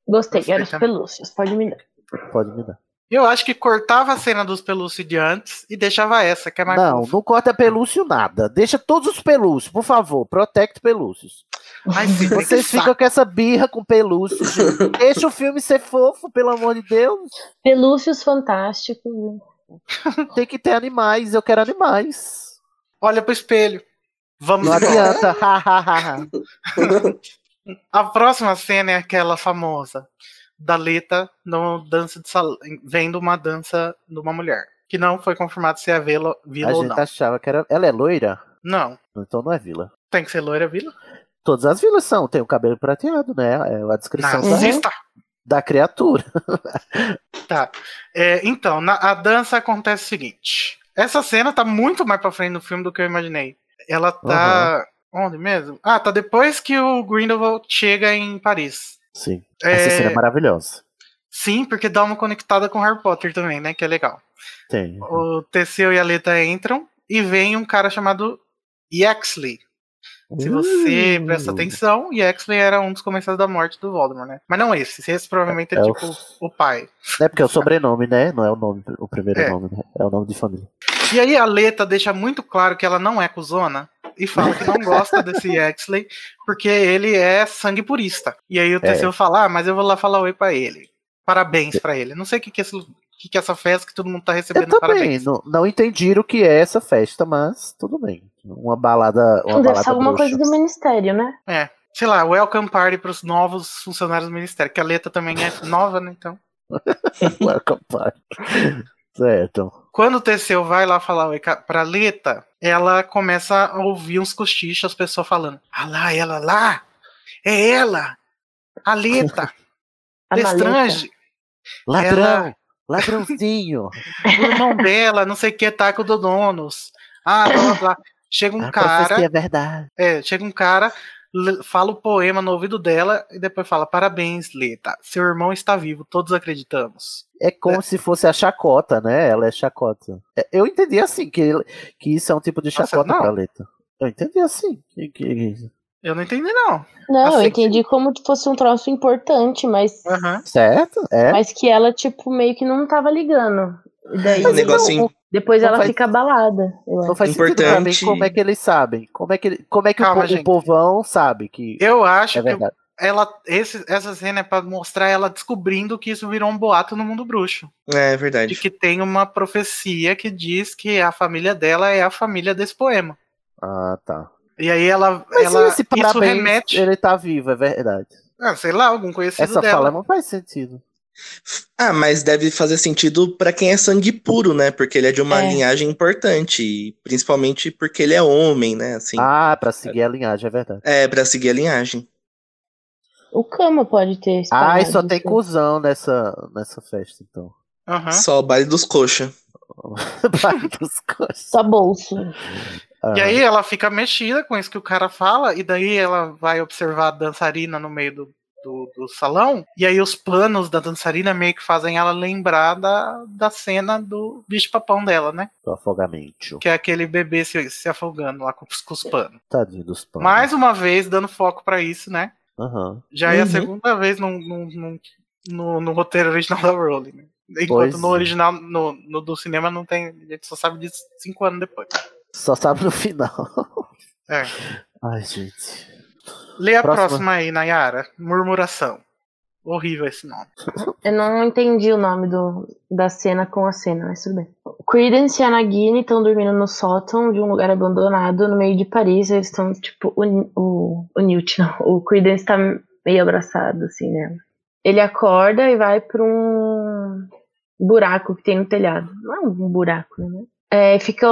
Gostei, Gostei os também. pelúcios, pode me dar. Pode me dar. Eu acho que cortava a cena dos pelúcios de antes e deixava essa, que é mais Não, não corta pelúcio nada. Deixa todos os pelúcios, por favor. Protect pelúcios. Ai, sim, Vocês saco. ficam com essa birra com pelúcio. gente. <laughs> Deixa o filme ser fofo, pelo amor de Deus. Pelúcios fantásticos. <laughs> Tem que ter animais. Eu quero animais. Olha pro espelho. Vamos Não embora. adianta. Ha, ha, ha, ha. <laughs> A próxima cena é aquela famosa da Leta no dança de salão, vendo uma dança de uma mulher. Que não foi confirmado se é vila, vila A ou gente não. achava que era. Ela é loira? Não. Então não é vila. Tem que ser loira vila? Todas as vilas são. Tem o cabelo prateado, né? É a descrição da, Nazista. da criatura. <laughs> Tá. É, então, na, a dança acontece o seguinte. Essa cena tá muito mais pra frente no filme do que eu imaginei. Ela tá. Onde mesmo? Ah, tá depois que o Grindelwald chega em Paris. Sim. É, Essa cena é maravilhosa. Sim, porque dá uma conectada com Harry Potter também, né? Que é legal. Tem. O Teseu e a Leta entram e vem um cara chamado Yaxley. Se você Uh. presta atenção, Yaxley era um dos comensais da morte do Voldemort, né? Mas não esse. Esse provavelmente é, É o- tipo o pai. É porque é o sobrenome, né? Não é o nome, o primeiro É. nome, né? É o nome de família. E aí a Leta deixa muito claro que ela não é cuzona e fala que não gosta desse <laughs> Yaxley porque ele é sangue purista. E aí o Teseu fala, ah, mas eu vou lá falar oi pra ele. Parabéns pra ele. Não sei o que que, é esse, que que é essa festa que todo mundo tá Eu recebendo também parabéns. não, não entendi o que é essa festa, mas tudo bem. Uma balada. Uma Deve balada ser alguma bruxa. coisa do ministério, né? É. Sei lá, welcome party pros novos funcionários do ministério, que a Leta também é nova, né? Então. <laughs> Welcome party. Certo. Quando o Teseu vai lá falar oi pra Leta, ela começa a ouvir uns cochichos, as pessoas falando: Ah lá, ela lá! É ela! A Leta! Destrange! <laughs> Ladrão! Ela- <laughs> Ladrãozinho! O irmão dela, não sei o que, tá com o Dodonos. Ah, blá blá blá. Chega um a profecia cara, é verdade. é, chega um cara, fala o poema no ouvido dela e depois fala: Parabéns, Leta, seu irmão está vivo, todos acreditamos. É como se fosse a chacota, né? Ela é chacota. É, Eu entendi assim, que, que isso é um tipo de Nossa, chacota não. pra letra. Eu entendi assim. Que, que- Eu não entendi, não. Não, eu Assim. entendi como se fosse um troço importante, mas. Certo? É. mas que ela, tipo, meio que não tava ligando. E daí, Um negocinho. depois ela faz- fica abalada. Eu Não faz Importante. como é que eles sabem. Como é que, ele- como é que o Calma, o, gente. povão sabe que Eu acho é que verdade. ela, esse, essa cena é pra mostrar ela descobrindo que isso virou um boato no mundo bruxo. É De verdade. que tem uma profecia que diz que a família dela é a família desse poema. Ah, tá. E aí ela, Mas ela esse isso parabéns, remete, ele tá vivo, é verdade. ah, sei lá, algum conhecido Essa dela. fala não faz sentido. Ah, mas deve fazer sentido pra quem é sangue puro, né? Porque ele é de uma É. linhagem importante, e principalmente porque ele é homem, né? Assim, Ah, pra seguir a linhagem, é verdade. é pra seguir a linhagem. O Cama pode ter Ah, e só tem isso. cuzão nessa, nessa festa, então. Aham. Só o baile dos coxa. <laughs> Vai dos coisas. Só bolso. Ah, E aí ela fica mexida com isso que o cara fala, e daí ela vai observar a dançarina no meio do, do, do salão, e aí os planos da dançarina meio que fazem ela lembrar da, da cena do bicho-papão dela, né? do afogamento. Que é aquele bebê se, se afogando lá com os, com os panos. Tadinho dos pães. Mais uma vez, dando foco pra isso, né? Aham. Já é a Uhum. segunda vez num- num- num- no, no roteiro original <laughs> da Rowling. Né? Enquanto Pois no é. original, no, no do cinema, não tem. A gente só sabe disso cinco anos depois. Só sabe no final. É. Ai, gente. Lê a Próxima. próxima aí, Nayara. Murmuração. Horrível esse nome. <laughs> Eu não entendi o nome do, da cena com a cena, mas tudo bem. Credence e a Nagini estão dormindo no sótão de um lugar abandonado no meio de Paris. Eles estão, tipo, o, o, o Newt, não. O Credence tá meio abraçado, assim, nela. Ele acorda e vai pra um buraco que tem no telhado. Não é um buraco, né? É, e fica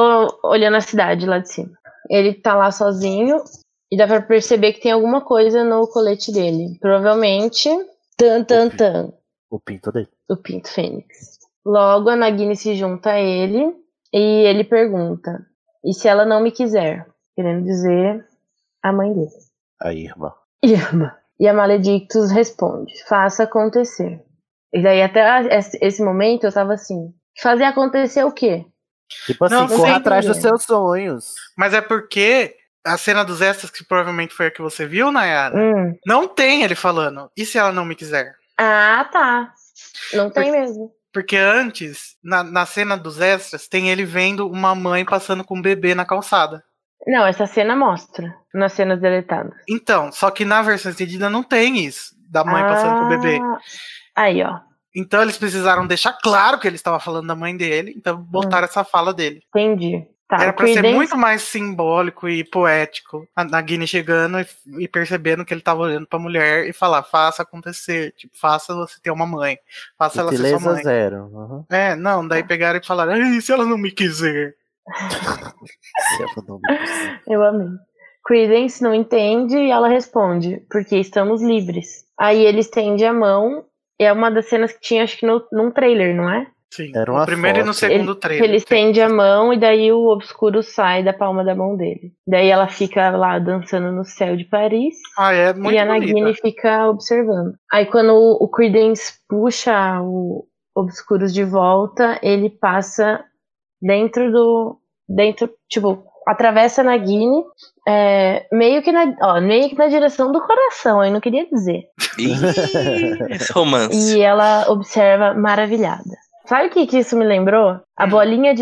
olhando a cidade lá de cima. Ele tá lá sozinho e dá pra perceber que tem alguma coisa no colete dele. Provavelmente. Tan, tan, tan O pinto dele. o Pinto Fênix. Logo, a Nagini se junta a ele e ele pergunta: E se ela não me quiser? Querendo dizer a mãe dele. A irmã. <laughs> Irma. E a Maledictus responde: Faça acontecer. E daí, até esse momento, eu tava assim: Fazer acontecer o quê? Tipo assim, Não, corra atrás dos seus sonhos. Mas é porque a cena dos extras, que provavelmente foi a que você viu, Nayara, Hum. não tem ele falando. E se ela não me quiser? Ah, tá. Não tem mesmo. Porque antes, na, na cena dos extras, tem ele vendo uma mãe passando com um bebê na calçada. Não, essa cena mostra nas cenas deletadas. Então, só que na versão estendida não tem isso, da mãe passando com o bebê. Ah, Aí, ó. Então eles precisaram deixar claro que ele estava falando da mãe dele, então botaram essa fala dele. Entendi. Tá, Era o pra ser muito mais simbólico e poético. A Nagini chegando e, e percebendo que ele tava olhando pra mulher e falar: faça acontecer. Tipo, faça você ter uma mãe. Faça ela ser sua Beleza mãe. zero. Uhum. É, não, daí pegaram e falaram: Ai, se ela não me quiser. <laughs> Eu amei. Credence não entende e ela responde, porque estamos livres. Aí ele estende a mão, é uma das cenas que tinha, acho que no, num trailer, não é? Sim. Era no uma primeiro e no foto. segundo Ele, trailer. ele estende a mão e daí o obscuro sai da palma da mão dele. Daí ela fica lá dançando no céu de Paris Ah, é muito e a. Nagini fica observando. Aí quando o, o Credence puxa o Obscuros de volta, ele passa dentro do. dentro, tipo, atravessa a Nagini, é, meio que na. Ó, meio que na direção do coração, eu não queria dizer. <laughs> Esse romance. E ela observa maravilhada. Sabe o que, que isso me lembrou? <laughs> A bolinha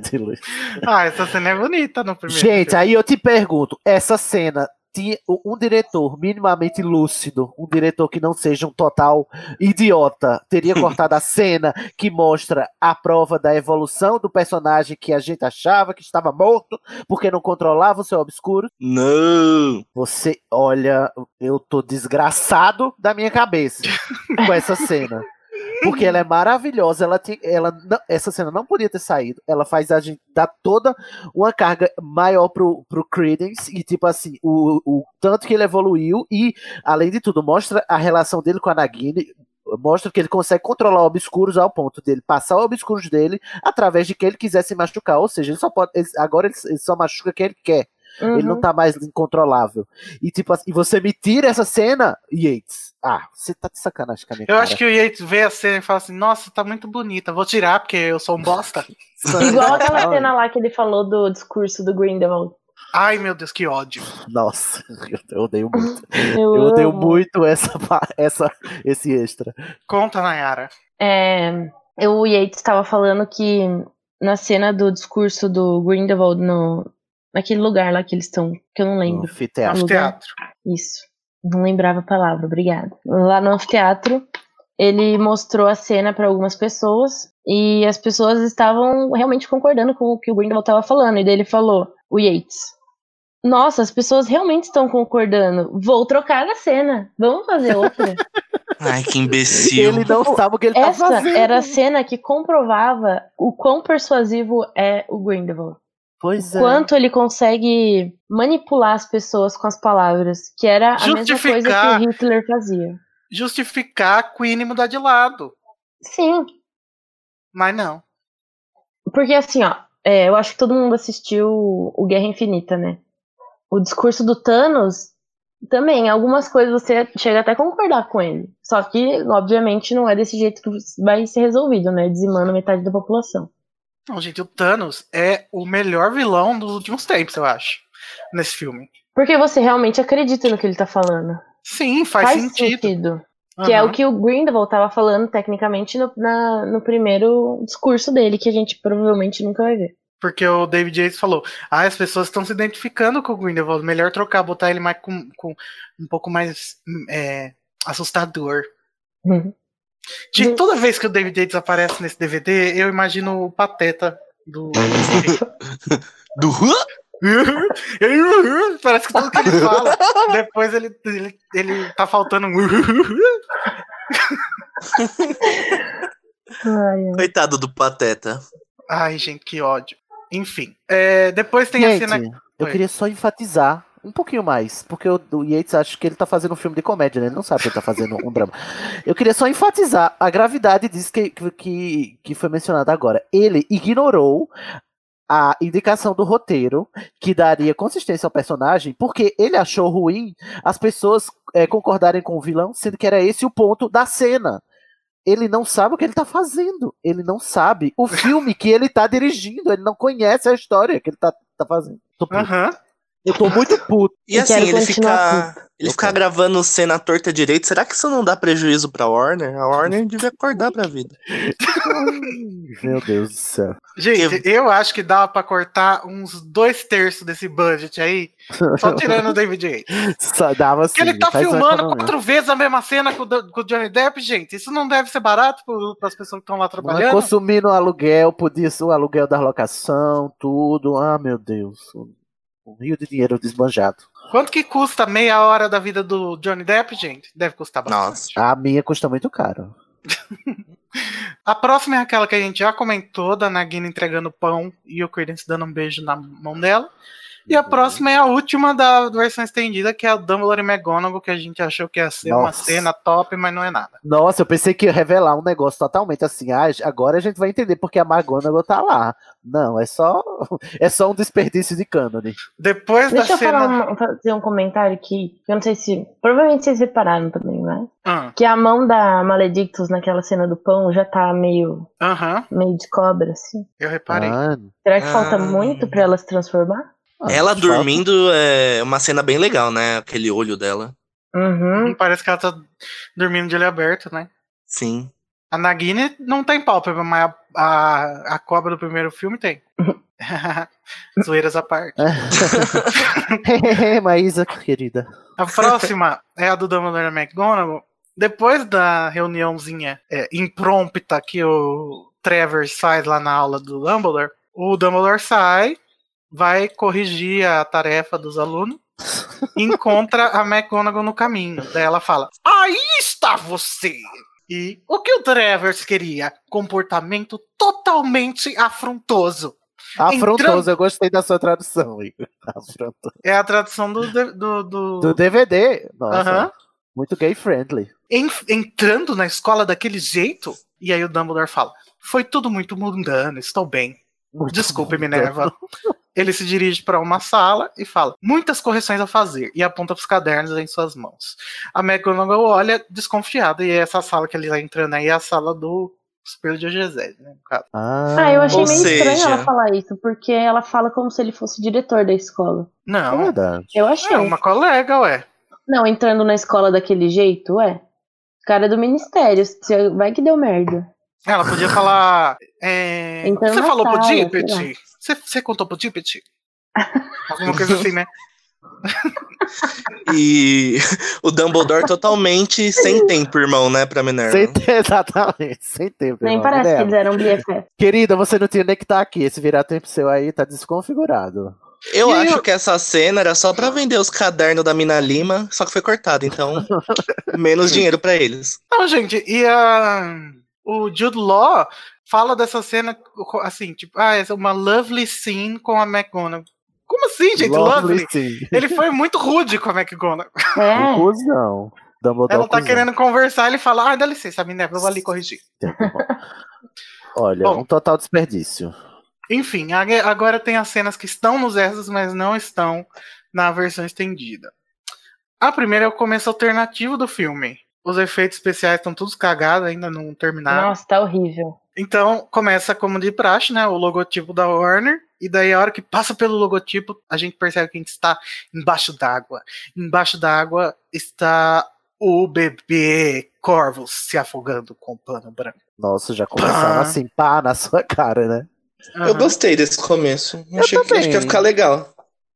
de luz. ah, essa cena é bonita no primeiro. Gente, filme. aí eu te pergunto, essa cena tinha um diretor minimamente lúcido, um diretor que não seja um total idiota, teria <laughs> cortado a cena que mostra a prova da evolução do personagem que a gente achava que estava morto porque não controlava o seu obscuro. Não! Você, olha, eu tô desgraçado da minha cabeça <laughs> com essa cena. Porque ela é maravilhosa, ela tem, ela não- essa cena não podia ter saído. Ela faz a gente dar toda uma carga maior pro, pro Credence e tipo assim, o, o tanto que ele evoluiu e além de tudo mostra a relação dele com a Nagini, mostra que ele consegue controlar obscuros ao ponto dele passar obscuros dele através de quem ele quiser se machucar, ou seja, ele só pode ele- agora ele, ele só machuca quem ele quer. Ele não Uhum. tá mais incontrolável. E tipo assim, e você me tira essa cena, Yates. Ah, você tá de sacanagem com a minha Eu cara. acho que o Yates vê a cena e fala assim: Nossa, tá muito bonita, vou tirar porque eu sou um bosta. <laughs> <laughs> Igual aquela cena lá que ele falou do discurso do Grindelwald. Ai, meu Deus, que ódio. Nossa, <laughs> eu odeio muito. Eu, Eu odeio amo. muito essa, essa, esse extra. Conta, Nayara. É, eu- o Yates estava falando que na cena do discurso do Grindelwald no, naquele lugar lá que eles estão, que eu não No lembro. anfiteatro. Anfiteatro. Isso. Não lembrava a palavra, obrigada. Lá no anfiteatro, ele mostrou a cena para algumas pessoas e as pessoas estavam realmente concordando com o que o Grindelwald estava falando. E daí ele falou, o Yates. Nossa, as pessoas realmente estão concordando. Vou trocar a cena. Vamos fazer outra. <laughs> Ai, que imbecil. Ele não sabe o que ele tá Essa fazendo. era a cena que comprovava o quão persuasivo é o Grindelwald. Pois é. Quanto ele consegue manipular as pessoas com as palavras, que era a mesma coisa que o Hitler fazia. Justificar a Queen mudar de lado. Sim, Mas não. porque assim, ó, é, eu acho que todo mundo assistiu o Guerra Infinita, né? O discurso do Thanos também, algumas coisas você chega até a concordar com ele. Só que, obviamente, não é desse jeito que vai ser resolvido, né? Dizimando metade da população. Não, gente, o Thanos é o melhor vilão dos últimos tempos, eu acho. Nesse filme. Porque você realmente acredita no que ele tá falando. Sim, faz, sentido. Que é o que o Grindelwald tava falando, tecnicamente, no, na- no primeiro discurso dele, que a gente provavelmente nunca vai ver. Porque o David Yates falou: ah, as pessoas estão se identificando com o Grindelwald, melhor trocar, botar ele mais com, com um pouco mais hum, é, assustador. Uhum. De, toda vez que o David Yates aparece nesse DVD, eu imagino o Pateta do. <laughs> Do <laughs> Parece que tudo que ele fala, depois ele, ele, ele tá faltando um. <laughs> Coitado do Pateta. Ai, gente, que ódio. Enfim. é, depois tem Gente, a cena. eu Oi. queria só enfatizar um pouquinho mais, porque o, o Yates acha que ele tá fazendo um filme de comédia, né? Ele não sabe que ele tá fazendo um drama. Eu queria só enfatizar a gravidade disso que, que, que foi mencionado agora. Ele ignorou a indicação do roteiro que daria consistência ao personagem, porque ele achou ruim as pessoas é, concordarem com o vilão, sendo que era esse o ponto da cena. Ele não sabe o que ele tá fazendo. Ele não sabe o filme que ele tá dirigindo. Ele não conhece a história que ele tá, tá fazendo. Aham. Eu tô muito puto. E assim, ele continuar fica, ele ficar gravando cena torta direito, será que isso não dá prejuízo pra Warner? A Warner devia acordar pra vida. <laughs> Meu Deus do céu. Gente, eu acho que dá pra cortar uns dois terços desse budget aí, só <laughs> tirando o David Yates. Só dava assim. Porque ele tá filmando quatro vezes a mesma cena com, o Do- com o Johnny Depp, gente. Isso não deve ser barato para as pessoas que estão lá Mano, trabalhando. Consumindo o aluguel, podia ser o aluguel da locação, tudo. Ah, meu Deus. Um rio de dinheiro desbanjado. Quanto que custa meia hora da vida do Johnny Depp, gente? Deve custar bastante. Nossa. A minha custa muito caro. <laughs> A próxima é aquela que a gente já comentou, da Nagina entregando pão e o Credence dando um beijo na mão dela. E a Uhum. próxima é a última da versão estendida, que é a Dumbledore e McGonagall, que a gente achou que ia ser uma Nossa. cena top, mas não é nada. Nossa, eu pensei que ia revelar um negócio totalmente assim. Ah, agora a gente vai entender porque a McGonagall tá lá. Não, é só <laughs> é só um desperdício de cânone. Depois Deixa da eu cena. falar uma- fazer um comentário aqui, que eu não sei se. Provavelmente vocês repararam também, né? Ah, Que a mão da Maledictus naquela cena do pão já tá meio, Aham, meio de cobra, assim. eu reparei. Ah, Será que Ah. falta muito pra ela se transformar? Ah, Ela dormindo é uma cena bem legal, né? Aquele olho dela. Uhum. Parece que ela tá dormindo de olho aberto, né? Sim. A Nagini não tem pálpebra, mas a, a, a cobra do primeiro filme tem. <laughs> Zoeiras à parte. <laughs> Maísa, querida. A próxima é a do Dumbledore e McGonagall. Depois da reuniãozinha é, imprompta que o Trevor faz lá na aula do Dumbledore, o Dumbledore sai, vai corrigir a tarefa dos alunos, <laughs> encontra a McGonagall no caminho. Daí ela fala: Aí está você! E o que o Trevor queria? Comportamento totalmente afrontoso. Afrontoso, Entrando- eu gostei da sua tradução, Igor. <laughs> Afrontoso. É a tradução do. do, do- Do DVD. Nossa, muito gay friendly. en- entrando na escola daquele jeito. E aí o Dumbledore fala: Foi tudo muito mundano, estou bem. Muito Desculpe. Minerva. <laughs> Ele se dirige para uma sala e fala: Muitas correções a fazer. E aponta para os cadernos em suas mãos. A McGonagall olha desconfiada. E essa sala que ele está entrando aí é a sala do Espelho de Ogezé, né? Ah, Ah, eu achei meio estranho seja- ela falar isso, porque ela fala como se ele fosse diretor da escola. é Não, verdade. Eu achei. é uma colega, ué. Não, entrando na escola daquele jeito, ué. Cara do ministério, se- vai que deu merda. Ela podia falar. é, Entrando Você falou pro Dippet? Você, você contou pro Dippet? Alguma coisa assim, né? E o Dumbledore <laughs> totalmente sem tempo, irmão, né, pra Minerva. Sem ter, exatamente, sem tempo. Nem irmão. parece que Minerva. eles eram BFF. Querida, você não tinha nem que estar aqui. Esse virar tempo seu aí tá desconfigurado. Eu E acho eu- que essa cena era só pra vender os cadernos da Mina Lima, só que foi cortado, então <laughs> menos dinheiro pra eles. Não, gente, e a, o Jude Law fala dessa cena assim, tipo, ah, essa é uma lovely scene com a McGonagall. Como assim, gente? Lovely? sim. Ele foi muito rude com a McGonagall. É. Cusão. Dumbledore Ela tá querendo conversar, ele fala, ah, dá licença, Minerva, eu vou ali corrigir. Olha, Bom. um total desperdício. Enfim, ag- agora tem as cenas que estão nos extras, mas não estão na versão estendida. A primeira é o começo alternativo do filme. Os efeitos especiais estão todos cagados, ainda não terminaram. Nossa, tá horrível. Então, começa como de praxe, né? O logotipo da Warner. E daí, a hora que passa pelo logotipo, a gente percebe que a gente está embaixo d'água. Embaixo d'água está o bebê Corvus se afogando com o pano branco. Nossa, já começaram Pá. assim, pá, na sua cara, né? Eu Aham. gostei desse começo. Eu Achei que, também. acho que ia ficar legal.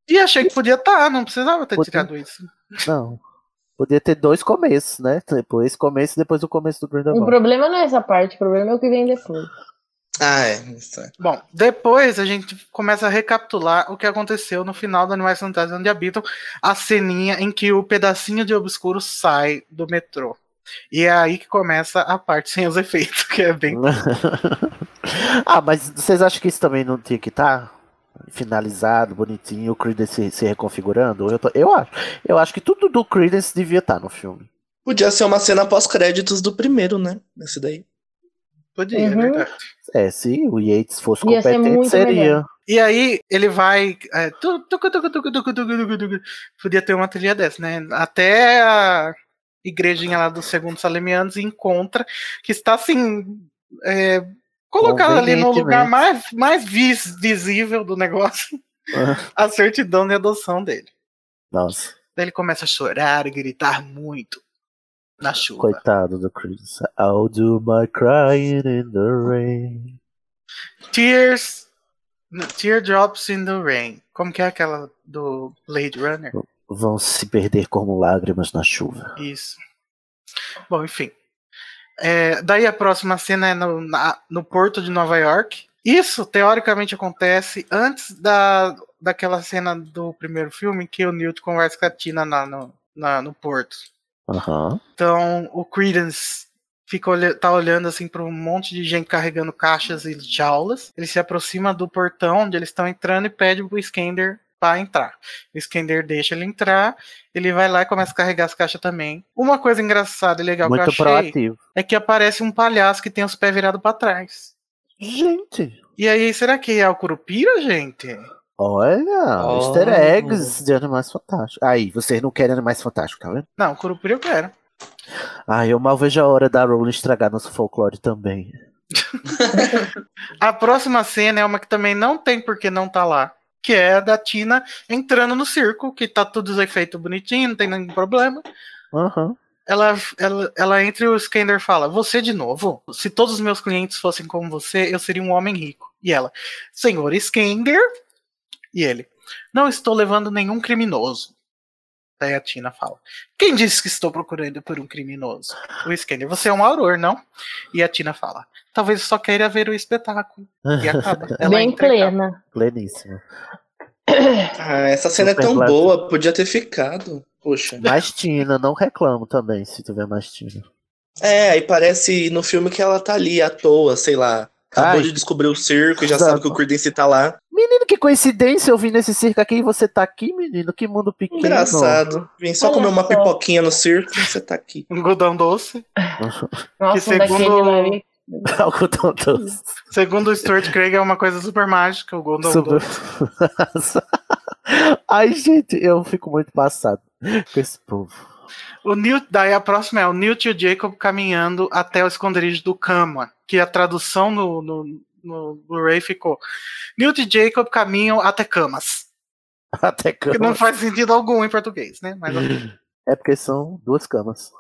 E achei que podia estar, não precisava ter Podia. tirado isso. Não. Podia ter dois começos, né? Tipo, esse começo e depois o começo do O Grindelwald. problema não é essa parte, o problema é o que vem depois. Ah, é. Isso é. Bom, depois a gente começa a recapitular o que aconteceu no final do Animais Fantásticos onde habitam a ceninha em que o pedacinho de obscuro sai do metrô. E é aí que começa a parte sem os efeitos, <laughs> que é bem. <laughs> ah, mas vocês acham que isso também não tinha que estar finalizado, bonitinho, o Credence se, se reconfigurando? Eu, tô- eu acho. Eu acho que tudo do Credence devia estar no filme. Podia ser uma cena pós-créditos do primeiro, né? Esse daí. Podia, é Uhum. verdade. É, se o Yates fosse Ia ser competente, muito seria. melhor. E aí ele vai. é, tu- tucu, tucu, tucu, tucu, tucu, tucu, tucu. Podia ter uma trilha dessa, né? Até a igrejinha lá dos segundos salemianos encontra que está assim. É, colocada ali no lugar mais, mais vis- visível do negócio. <laughs> a certidão de adoção dele. Nossa, Daí ele começa a chorar e gritar muito na chuva. coitado do Chris. I'll do my crying in the rain. Tears. Teardrops in the Rain. Como que é aquela do Blade Runner? Vão se perder como lágrimas na chuva. Isso. Bom, enfim. É, daí a próxima cena é no, na- no porto de Nova York. Isso, teoricamente, acontece antes da, daquela cena do primeiro filme que o Newt conversa com a Tina na- no, na- no porto. Aham. Então, o Credence fica tá olhando assim para um monte de gente carregando caixas e jaulas. Ele se aproxima do portão onde eles estão entrando e pede pro Skender para entrar. O Skender deixa ele entrar, ele vai lá e começa a carregar as caixas também. Uma coisa engraçada e legal Muito que eu achei proativo. é que aparece um palhaço que tem os pés virados para trás. Gente, E aí, será que é o Curupira, gente? olha, Oh. easter eggs de Animais Fantásticos. Aí, vocês não querem Animais Fantásticos, tá vendo? Não, o Curupira eu quero. Ah, eu mal vejo a hora da Rowling estragar nosso folclore também. <laughs> <laughs> A próxima cena é uma que também não tem porque não tá lá. Que é a da Tina entrando no circo, que tá tudo os efeitos bonitinho, não tem nenhum problema. Aham. Ela, ela, ela entra e o Skender fala: Você de novo? Se todos os meus clientes fossem como você, eu seria um homem rico. E ela: Senhor Skender? E ele: Não estou levando nenhum criminoso. Daí a Tina fala: Quem disse que estou procurando por um criminoso? O Skender: Você é um auror, não? E a Tina fala: Talvez eu só queira ver o espetáculo. E acaba. <laughs> Ela Bem entra e acaba. plena. Pleníssimo. <coughs> Ah, essa cena é Super tão plástica. boa, podia ter ficado. Poxa. Mais Tina, não reclamo também se tiver mais Tina. É, aí parece no filme que ela tá ali à toa, sei lá. Acabou Ai. de descobrir o circo e já Exato. sabe que o Creedence tá lá. Menino, que coincidência eu vim nesse circo aqui e você tá aqui, menino. Que mundo pequeno. Engraçado. Vim só Olha comer uma só. pipoquinha no circo e você tá aqui. Um <laughs> algodão doce. Nossa, um segundo- daquele lá. ali. <laughs> Algo tão doce. Segundo o Stuart Craig, é uma coisa super mágica. O Golden Super- doce. <laughs> Ai, gente, eu fico muito passado com esse povo. O Newt, daí a próxima é o Newt e o Jacob caminhando até o esconderijo do Kama, que a tradução no, no, no Blu-ray ficou Newt e Jacob caminham até camas. <laughs> Até Que cama. não faz sentido algum em português, né? Mas ok. É porque são duas camas.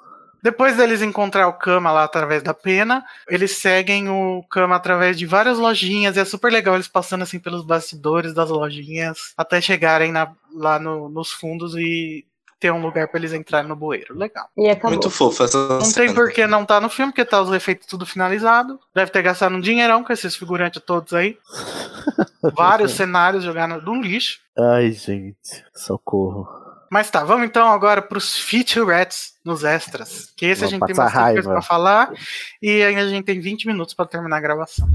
depois deles encontrar o Kama lá através da pena, eles seguem o Kama através de várias lojinhas. E é super legal eles passando assim pelos bastidores das lojinhas até chegarem na- lá no- nos fundos e ter um lugar para eles entrarem no bueiro. Legal. E acabou. Muito fofa essa Não cena. tem por que não tá no filme, porque tá os efeitos tudo finalizado. Deve ter gastado um dinheirão com esses figurantes todos aí. <laughs> Vários cenários jogados no lixo. Ai, gente, socorro. Mas tá, vamos então agora pros featurettes nos extras. Que esse a gente tem bastante coisa raiva. pra falar. E ainda a gente tem 20 minutos pra terminar a gravação.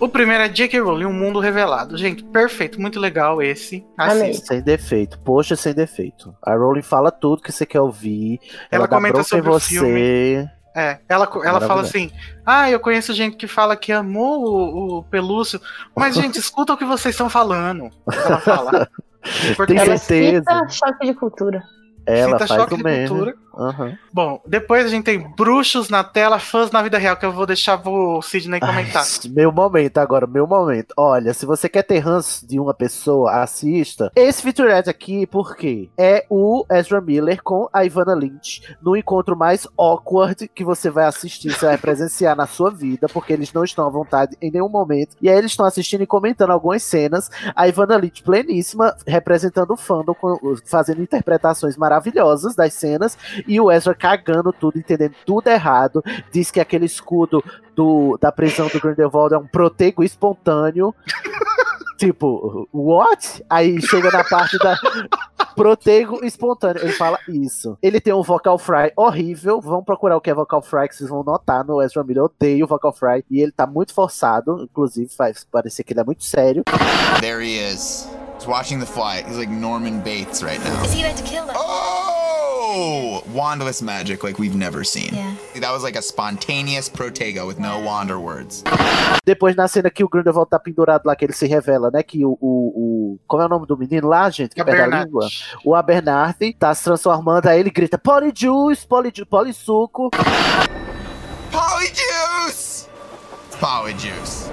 O primeiro é J.K. Rowling, Um Mundo Revelado. Gente, perfeito, muito legal esse. Amei. Assista. Sem defeito. Poxa, sem defeito. A Rowling fala tudo que você quer ouvir. Ela Ela, comenta sobre o você. É, ela, ela fala assim: Ah, eu conheço gente que fala que amou o, o Pelúcio, mas, <laughs> gente, escuta o que vocês estão falando. Ela fala. Em Tem português, Ela certeza. cita choque de cultura. Ela cita faz o de mesmo. Aham. Bom, depois a gente tem bruxos na tela, fãs na vida real, que eu vou deixar o Sidney comentar. Ai, <laughs> meu momento agora, meu momento. Olha, se você quer ter ranço de uma pessoa, assista. Esse featurette aqui, por quê? É o Ezra Miller com a Ivana Lynch no encontro mais awkward que você vai assistir, você vai presenciar na sua vida, porque eles não estão à vontade em nenhum momento. E aí eles estão assistindo e comentando algumas cenas. A Ivana Lynch pleníssima, representando o fandom, fazendo interpretações maravilhosas das cenas. E o Ezra cagando tudo, entendendo tudo errado. Diz que aquele escudo do, da prisão do Grindelwald é um protego espontâneo. <laughs> tipo, what? Aí chega na parte da protego espontâneo. Ele fala isso. Ele tem um vocal fry horrível. Vão procurar o que é vocal fry, que vocês vão notar no Ezra Miller. Eu odeio o vocal fry. E ele tá muito forçado. Inclusive, faz parecer que ele é muito sério. There he is. He's watching the flight. He's like Norman Bates right now. Is he about to kill them? Oh! Wandless magic like we've never seen. Yeah. That was like a spontaneous protego with no wander words. Depois, na cena que o Grindelwald tá pendurado lá, que ele se revela, né? Que o. o, o- como é o nome do menino lá, gente? Que perde a língua? O Abernathy tá se transformando, aí ele grita: Polyjuice, polyju- polissuco. Polyjuice! power juice.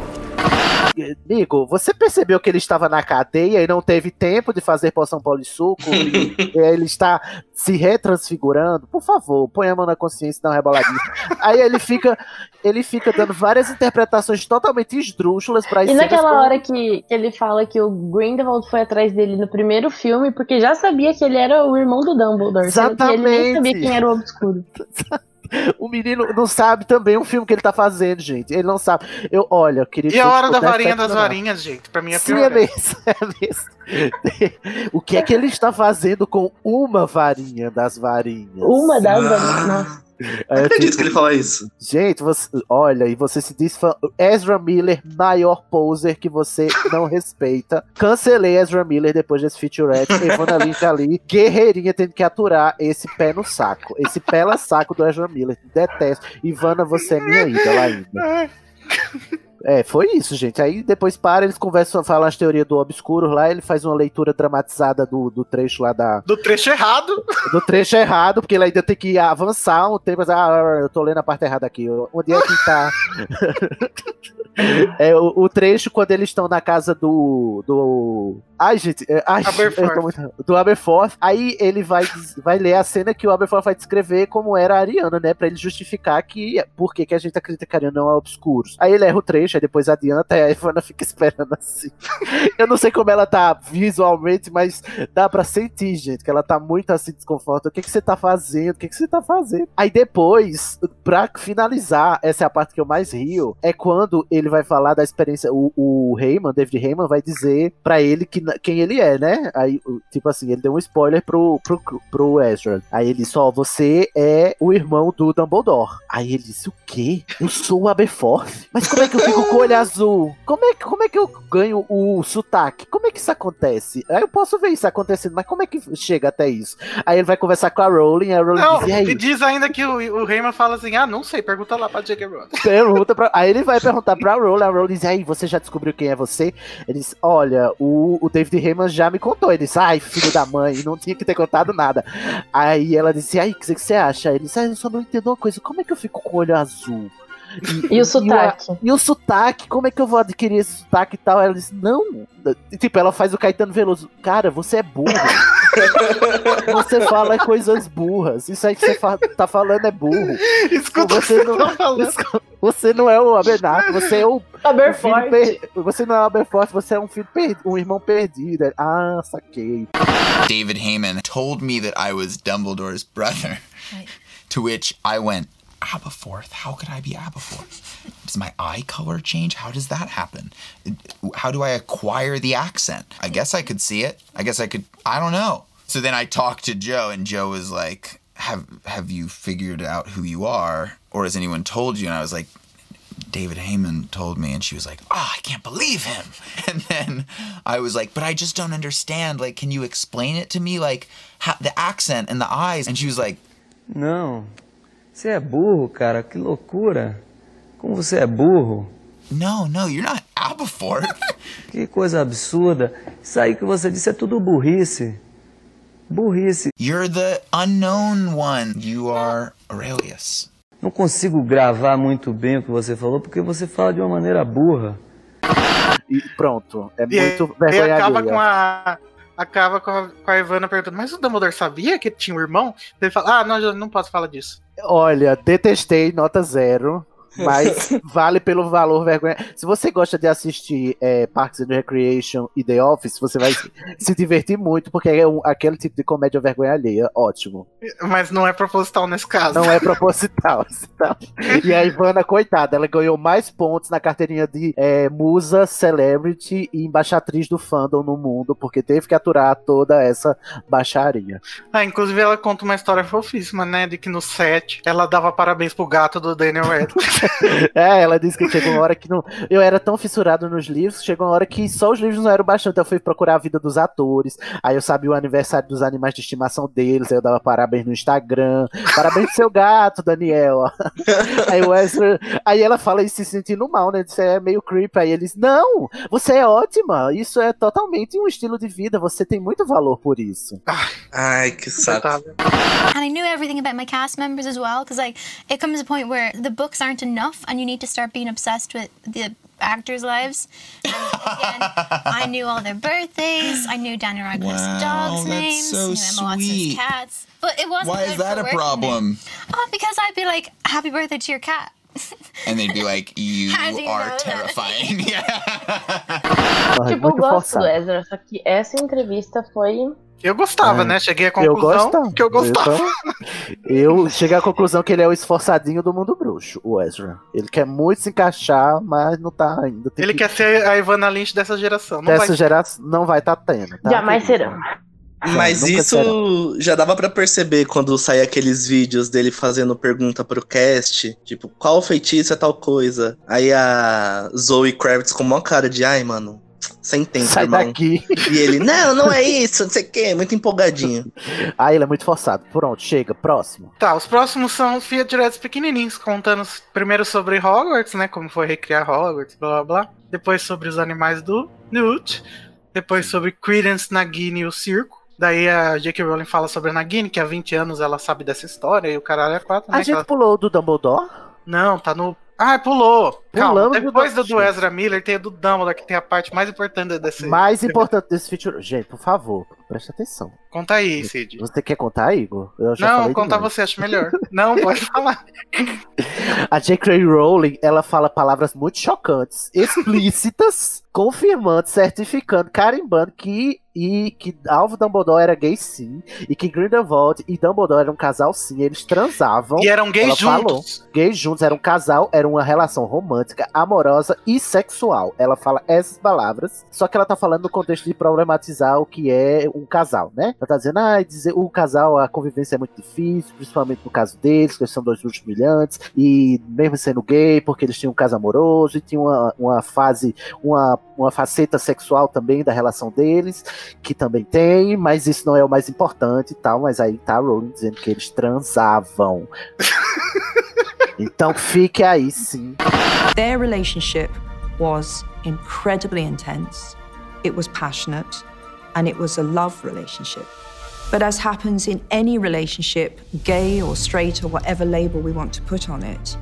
Nico, você percebeu que ele estava na cadeia e não teve tempo de fazer poção polissuco <laughs> e, e ele está se retransfigurando? Por favor, põe a mão na consciência e dá uma reboladinha. Aí ele fica, ele fica dando várias interpretações totalmente esdrúxulas para E naquela hora que, que ele fala que o Grindelwald foi atrás dele no primeiro filme, porque já sabia que ele era o irmão do Dumbledore. sendo que Ele nem Exatamente. sabia quem era o Obscuro. <laughs> O menino não sabe também o filme que ele tá fazendo, gente. Ele não sabe. Eu, olha, eu queria E a hora da varinha das varinhas, gente? Pra mim é Sim, pior. é mesmo, <laughs> é mesmo. O que é que ele está fazendo com uma varinha das varinhas? Uma das Ah. varinhas. Nossa. Aí eu Acredito fico, que ele fala isso. Gente, você, olha, e você se diz fã. Ezra Miller, maior poser que você não <laughs> respeita. Cancelei Ezra Miller depois desse featurette. Evana Lynch ali, guerreirinha, tendo que aturar esse pé no saco. Esse pela saco do Ezra Miller. Detesto. Ivana, você é minha ídola ainda. É, foi isso, gente. Aí depois para, eles conversam, falam as teorias do obscuro lá, ele faz uma leitura dramatizada do, do trecho lá da. Do trecho errado. Do trecho errado, porque ele ainda tem que avançar um tempo. Ah, eu tô lendo a parte errada aqui. Onde é que tá? <laughs> é, o, o trecho quando eles estão na casa do. do. Ai, gente. é, Ai, Aberforth. muito- do Aberforth. Aí ele vai, vai ler a cena que o Aberforth vai descrever como era a Ariana, né? Pra ele justificar que por que, que a gente acredita que a Ariana não é obscuros. Aí ele erra o trecho, aí depois adianta, e a Ivana fica esperando assim. <laughs> Eu não sei como ela tá visualmente, mas dá pra sentir, gente, que ela tá muito assim desconfortável. O que, que você tá fazendo? O que, que você tá fazendo? Aí depois, pra finalizar, essa é a parte que eu mais rio, é quando ele vai falar da experiência. O, o Heyman, David Heyman, vai dizer pra ele que, quem ele é, né? Aí, tipo assim, ele deu um spoiler pro, pro, pro Ezra. Aí ele disse: Ó, você é o irmão do Dumbledore. Aí ele disse: O quê? Eu sou o Aberforth? Mas como é que eu fico com o olho azul? Como é, que- como é que eu ganho o sotaque? Como é que isso acontece? Aí eu posso ver isso acontecendo, mas como é que chega até isso? Aí ele vai conversar com a Rowling, a Rowling Não, diz: E aí? e diz ainda que o, o Rayman fala assim: ah, não sei, pergunta lá pra J.K. Rowling. Pergunta pra... Aí ele vai perguntar pra Rowling, a Rowling diz, aí, você já descobriu quem é você? Ele diz, olha, o, o David Heyman já me contou. Ele disse, ai, filho da mãe, não tinha que ter contado nada. Aí ela disse, aí, o que você acha? Ele disse, ai, eu só não entendo uma coisa, como é que eu fico com o olho azul? E o sotaque? E o sotaque, como é que eu vou adquirir esse sotaque e tal? Ela disse, não. Tipo, ela faz o Caetano Veloso. Cara, você é burro. Você fala coisas burras. Isso aí que você fa- tá falando é burro. Escuta o que Você não- tá. <laughs> Você não é o Abernato, <laughs> você é o, Aberforth. per... Você não é o Aberforth, você é um filho perdido, um irmão perdido. Ah, saquei. David Heyman told me that I was Dumbledore's brother. To which I went, Aberforth? How could I be Aberforth? Does my eye color change? How does that happen? How do I acquire the accent? I guess I could see it. I guess I could. I don't know. So then I talked to Joe, and Joe was like, "Have Have you figured out who you are, or has anyone told you?" And I was like, David Heyman told me, and she was like, "Oh, I can't believe him." <laughs> And then I was like, "But I just don't understand. Like, can you explain it to me? Like, ha- the accent and the eyes?" And she was like, Não. Você é burro, cara. Que loucura. Como você é burro. "No, no, you're not Aberforth." <laughs> Que coisa absurda. Isso aí que você disse é tudo burrice. Burrice. you're the unknown one. You are Aurelius. Não consigo gravar muito bem o que você falou porque você fala de uma maneira burra. E pronto. É E muito aí vergonha acaba alheia. com a. Acaba com a, com a Ivana perguntando, mas o Dumbledore sabia que tinha um irmão? Ele fala, ah, não, eu não posso falar disso. Olha, detestei, nota zero. Mas <laughs> vale pelo valor vergonha. Se você gosta de assistir é, Parks and Recreation e The Office, você vai se- divertir muito, porque é um- aquele tipo de comédia vergonha alheia. Ótimo. Mas não é proposital nesse caso. Não é proposital. <laughs> tá? E a Ivana, coitada, ela ganhou mais pontos na carteirinha de é, musa, celebrity e embaixatriz do fandom no mundo, porque teve que aturar toda essa baixaria. Ah, inclusive ela conta uma história fofíssima, né? De que no set ela dava parabéns pro gato do Daniel Radcliffe. <laughs> É, ela disse que chegou uma hora que não. Eu era tão fissurado nos livros, chegou uma hora que só os livros não eram bastante. Eu fui procurar a vida dos atores. Aí eu sabia o aniversário dos animais de estimação deles. Aí eu dava parabéns no Instagram. Parabéns pro seu gato, Daniel. <laughs> Aí o Ezra. Aí ela fala isso se sentindo mal, né? Isso é meio creepy. Aí eles, não, você é ótima. Isso é totalmente um estilo de vida. Você tem muito valor por isso. Ai, que saco. And I knew everything about my cast members as well, because like it comes to a point where the books aren't enough and you need to start being obsessed with the actors' lives. And again, I knew all their birthdays. I knew Daniel Radcliffe's Wow, dogs' that's names. so knew Emma Watson's sweet. cats. But it wasn't. Why is that for a problem? Oh, because I'd be like, "Happy birthday to your cat." And they'd be <laughs> like, "You How do you are terrifying." <laughs> yeah. Tipo, eu gosto do. Ezra, só que essa entrevista foi. Eu gostava, É. né? Cheguei à Eu conclusão gostava. que eu gostava. Então, eu cheguei à conclusão que ele é o esforçadinho do mundo bruxo, o Ezra. Ele quer muito se encaixar, mas não tá ainda. Tem Ele que- quer ser a Ivana Lynch dessa geração. Não Dessa vai... geração não vai estar tendo. Tá, Jamais serão. Mas nunca isso já dava pra perceber quando saía aqueles vídeos dele fazendo pergunta pro cast, tipo, qual feitiço é tal coisa? Aí a Zoe Kravitz com uma cara de, ai, mano, sem tempo, Sai irmão. daqui. E ele, não, não é isso, não sei o quê, muito empolgadinho. <laughs> Ah, ele é muito forçado. Pronto, chega, próximo. Tá, os próximos são featurettes pequenininhos, contando primeiro sobre Hogwarts, né? Como foi recriar Hogwarts, blá blá blá. Depois sobre os animais do Newt. Depois sobre Credence, Nagini e o circo. Daí a J.K. Rowling fala sobre a Nagini, que há 20 anos ela sabe dessa história, e o caralho é 4, né? A que gente ela- pulou do Dumbledore? Não, tá no. Ah, pulou! Calma, Pulamos depois do, do. Ezra Miller tem a do Dumbledore, que tem a parte mais importante desse. Mais importante desse feature. Gente, por favor, preste atenção. Conta aí, Cid. Você quer contar, Igor? Não, conta demais. você, acho melhor. Não, <laughs> pode falar. A J.K. Rowling, ela fala palavras muito chocantes, <laughs> explícitas, confirmando, certificando, carimbando que e que Alvo Dumbledore era gay sim, e que Grindelwald e Dumbledore eram um casal sim, eles transavam. E eram gays Ela falou. juntos. Gays juntos, era um casal, era uma relação romântica, amorosa e sexual. Ela fala essas palavras, só que ela tá falando no contexto de problematizar o que é um casal, né? Ela tá dizendo, ah, dizer o casal, a convivência é muito difícil, principalmente no caso deles, que eles são dois lutos brilhantes, e mesmo sendo gay, porque eles tinham um caso amoroso, e tinha uma, uma fase, uma, uma faceta sexual também da relação deles, que também tem, mas isso não é o mais importante e tal, mas aí tá a Rowling dizendo que eles transavam. <laughs> Então fique aí sim. Their relationship was incredibly intense, it was passionate, and it was a love relationship. But as happens in any relationship, gay or straight or whatever label we want to put on it,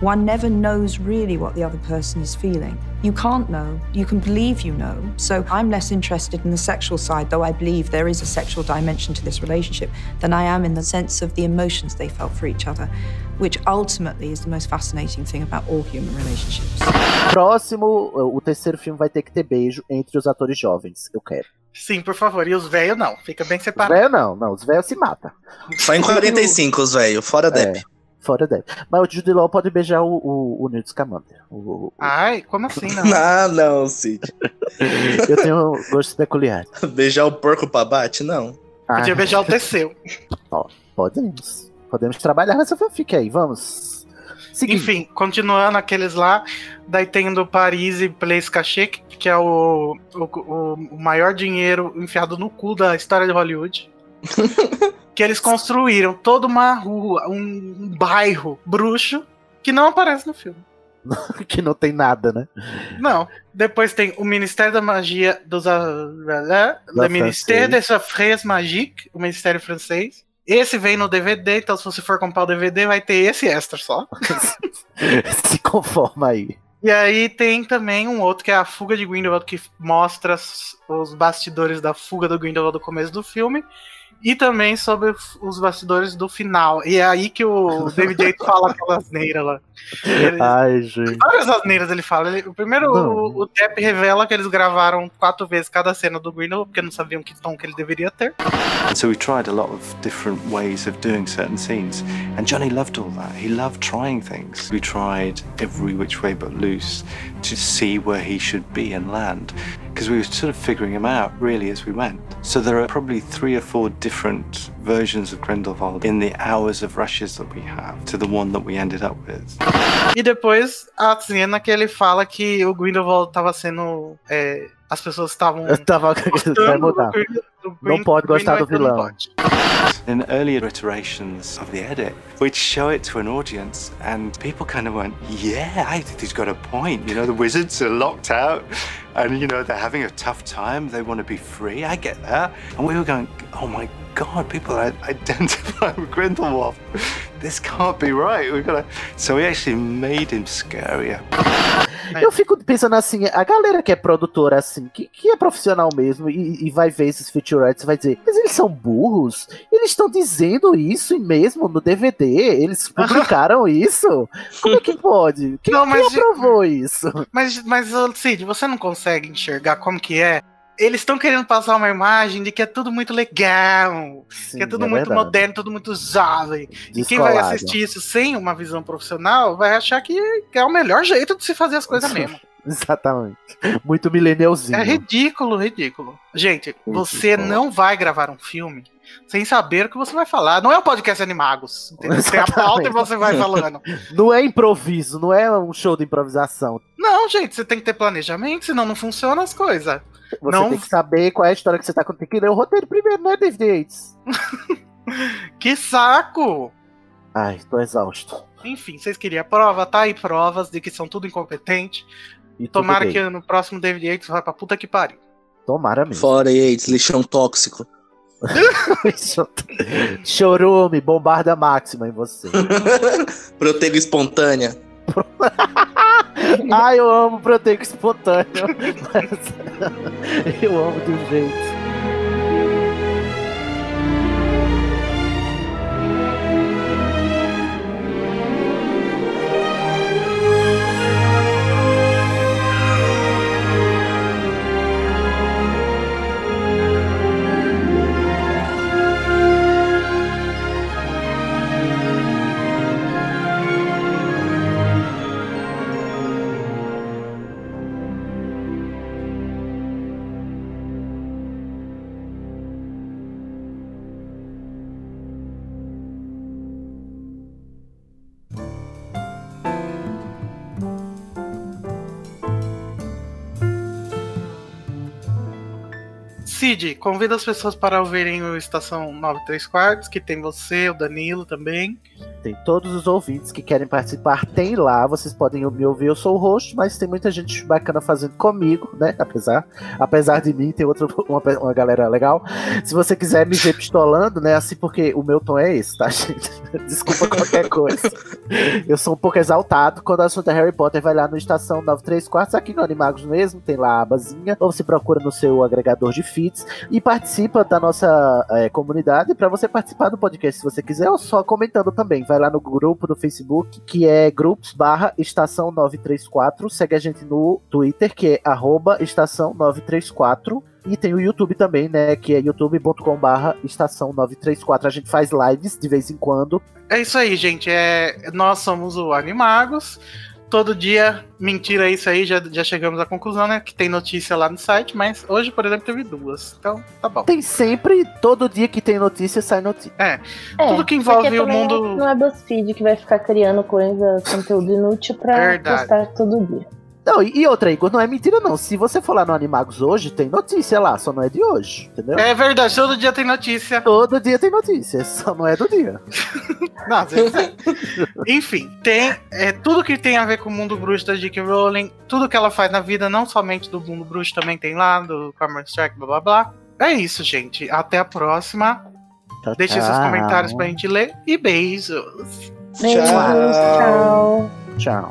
one never knows really what the other person is feeling. You can't know. You can believe you know. So I'm less interested in the sexual side, though I believe there is a sexual dimension to this relationship, than I am in the sense of the emotions they felt for each other, which ultimately is the most fascinating thing about all human relationships. Próximo, uh, o terceiro filme vai ter que ter beijo entre os atores jovens. Eu quero. Sim, por favor. E os velhos não. Fica bem Os separado. velhos não, não, os velhos se matam. Só em 45, os velho, fora Depp. É, fora dele. Mas o Jude Law pode beijar o, o, o Newt Scamander. O- o- Ai, como assim, não? <laughs> Ah, não, Cid. eu tenho gostos peculiares. <laughs> Beijar o porco pra bate? Não. Podia Ah, beijar o Teseu. <laughs> podemos. Podemos trabalhar nessa fanfic aí, vamos. Enfim, continuando aqueles lá, daí tem o do Paris e Place Cachê, que é o, o, o- maior dinheiro enfiado no cu da história de Hollywood. <laughs> que eles construíram toda uma rua, um bairro bruxo que não aparece no filme. <laughs> que não tem nada, né? Não. Depois tem o Ministério da Magia dos. O Ministério des Affaires Magiques, o Ministério Francês. Esse vem no DVD, então se você for comprar o DVD, vai ter esse extra só. <laughs> Se conforma aí. E aí tem também um outro que é a fuga de Grindelwald, que mostra os bastidores da fuga do Grindelwald do começo do filme. E também sobre os bastidores do final. E é aí que o <laughs> David Yates fala aquela asneira lá. Ele- Ai, gente. Várias asneiras ele fala. Ele- o primeiro, Não. o, o Depp revela que eles gravaram quatro vezes cada cena do Grindelwald, porque não sabiam que tom que ele deveria ter. And so we tried a lot of different ways of doing certain scenes. And Johnny loved all that. He loved trying things. We tried every which way but loose to see where he should be and land. Because we were sort of figuring him out really as we went. So there are probably three or four different versions of Grindelwald in the hours of rushes that we have to the one that we ended up with. E depois a cena que ele fala que o Grindelwald tava sendo. é, as pessoas estavam. Eu tava. Vai mudar. Não pode gostar do vilão. In earlier iterations of the edit, we'd show it to an audience, and people kind of went, "Yeah, I think he's got a point. You know, the wizards are locked out, and you know they're having a tough time. They want to be free. I get that." And we were going, "Oh my God, people <laughs> identify with Grindelwald. this can't be right. We've got to. So we actually made him scarier. Eu fico pensando assim, a galera que é produtora assim, que, que é profissional mesmo e, e vai ver esses featurettes vai dizer, mas eles são burros? Eles estão dizendo isso mesmo no DVD? Eles <laughs> publicaram isso? Como é que pode? Quem, Não, mas- quem aprovou isso? Mas, mas Cid, você não consegue enxergar como que é? Eles estão querendo passar uma imagem de que é tudo muito legal, que é tudo é muito verdade. moderno, tudo muito jovem. E quem vai assistir isso sem uma visão profissional vai achar que é o melhor jeito de se fazer as coisas mesmo. <laughs> Exatamente. Muito millennialzinho. É ridículo, ridículo. Gente, você não vai gravar um filme sem saber o que você vai falar. Não é um podcast Animagos. Entendeu? Tem a pauta e você vai falando. <laughs> Não é improviso, não é um show de improvisação. Não, gente, você tem que ter planejamento, senão não funcionam as coisas. Você Não- tem que saber qual é a história que você tá contando. Tem que ler o roteiro primeiro, né, David Yates? <laughs> Que saco! Ai, tô exausto. Enfim, vocês queriam prova, tá aí provas de que são tudo incompetente. E Tomara que no próximo David Yates vai pra puta que pariu. Tomara mesmo. Fora Yates, lixão tóxico. <laughs> Chorume, bombarda máxima em você. <laughs> Proteica espontânea. Ai, eu amo proteico espontâneo. <laughs> Eu amo um jeito. Cid, convida as pessoas para ouvirem o Estação 93 Quartos, que tem você, o Danilo também. Tem todos os ouvintes que querem participar, tem lá, vocês podem me ouvir, eu sou o host, mas tem muita gente bacana fazendo comigo, né? Apesar, apesar de mim, tem outra uma, uma galera legal. Se você quiser me ver pistolando, né? Assim, porque o meu tom é esse, tá, <laughs> gente? Desculpa qualquer coisa. Eu sou um pouco exaltado. Quando o assunto é Harry Potter, vai lá no Estação 93 Quartos, aqui no Animagos mesmo, tem lá a abazinha, ou você procura no seu agregador de feeds e participa da nossa é, comunidade. Para você participar do podcast, se você quiser, ou só comentando também. Vai lá no grupo do Facebook, que é grupos barra estação 934. Segue a gente no Twitter, que é arroba estação 934. E tem o YouTube também, né? Que é youtube.com barra estação 934. A gente faz lives de vez em quando. É isso aí, gente. É, nós somos o Animagos. Todo dia, mentira isso aí, já, já chegamos à conclusão, né? Que tem notícia lá no site, mas hoje, por exemplo, teve duas. Então, tá bom. Tem sempre, todo dia que tem notícia, sai notícia. É, É, tudo que envolve o também mundo. Não é BuzzFeed que vai ficar criando coisa, conteúdo inútil pra Verdade. postar todo dia. Não, e e outra, Igor, não é mentira, não. Se você for lá no Animagos hoje, tem notícia lá, só não é de hoje, entendeu? É verdade, todo dia tem notícia. Todo dia tem notícia, só não é do dia. <laughs> Não. Enfim, tem é, tudo que tem a ver com o mundo bruxo da J.K. Rowling, tudo que ela faz na vida, não somente do mundo bruxo, também tem lá, do Cormoran Strike, blá blá blá. É isso, gente. Até a próxima. Tchau, Deixe seus tchau. comentários pra gente ler. E beijos. Beijos, tchau. Tchau.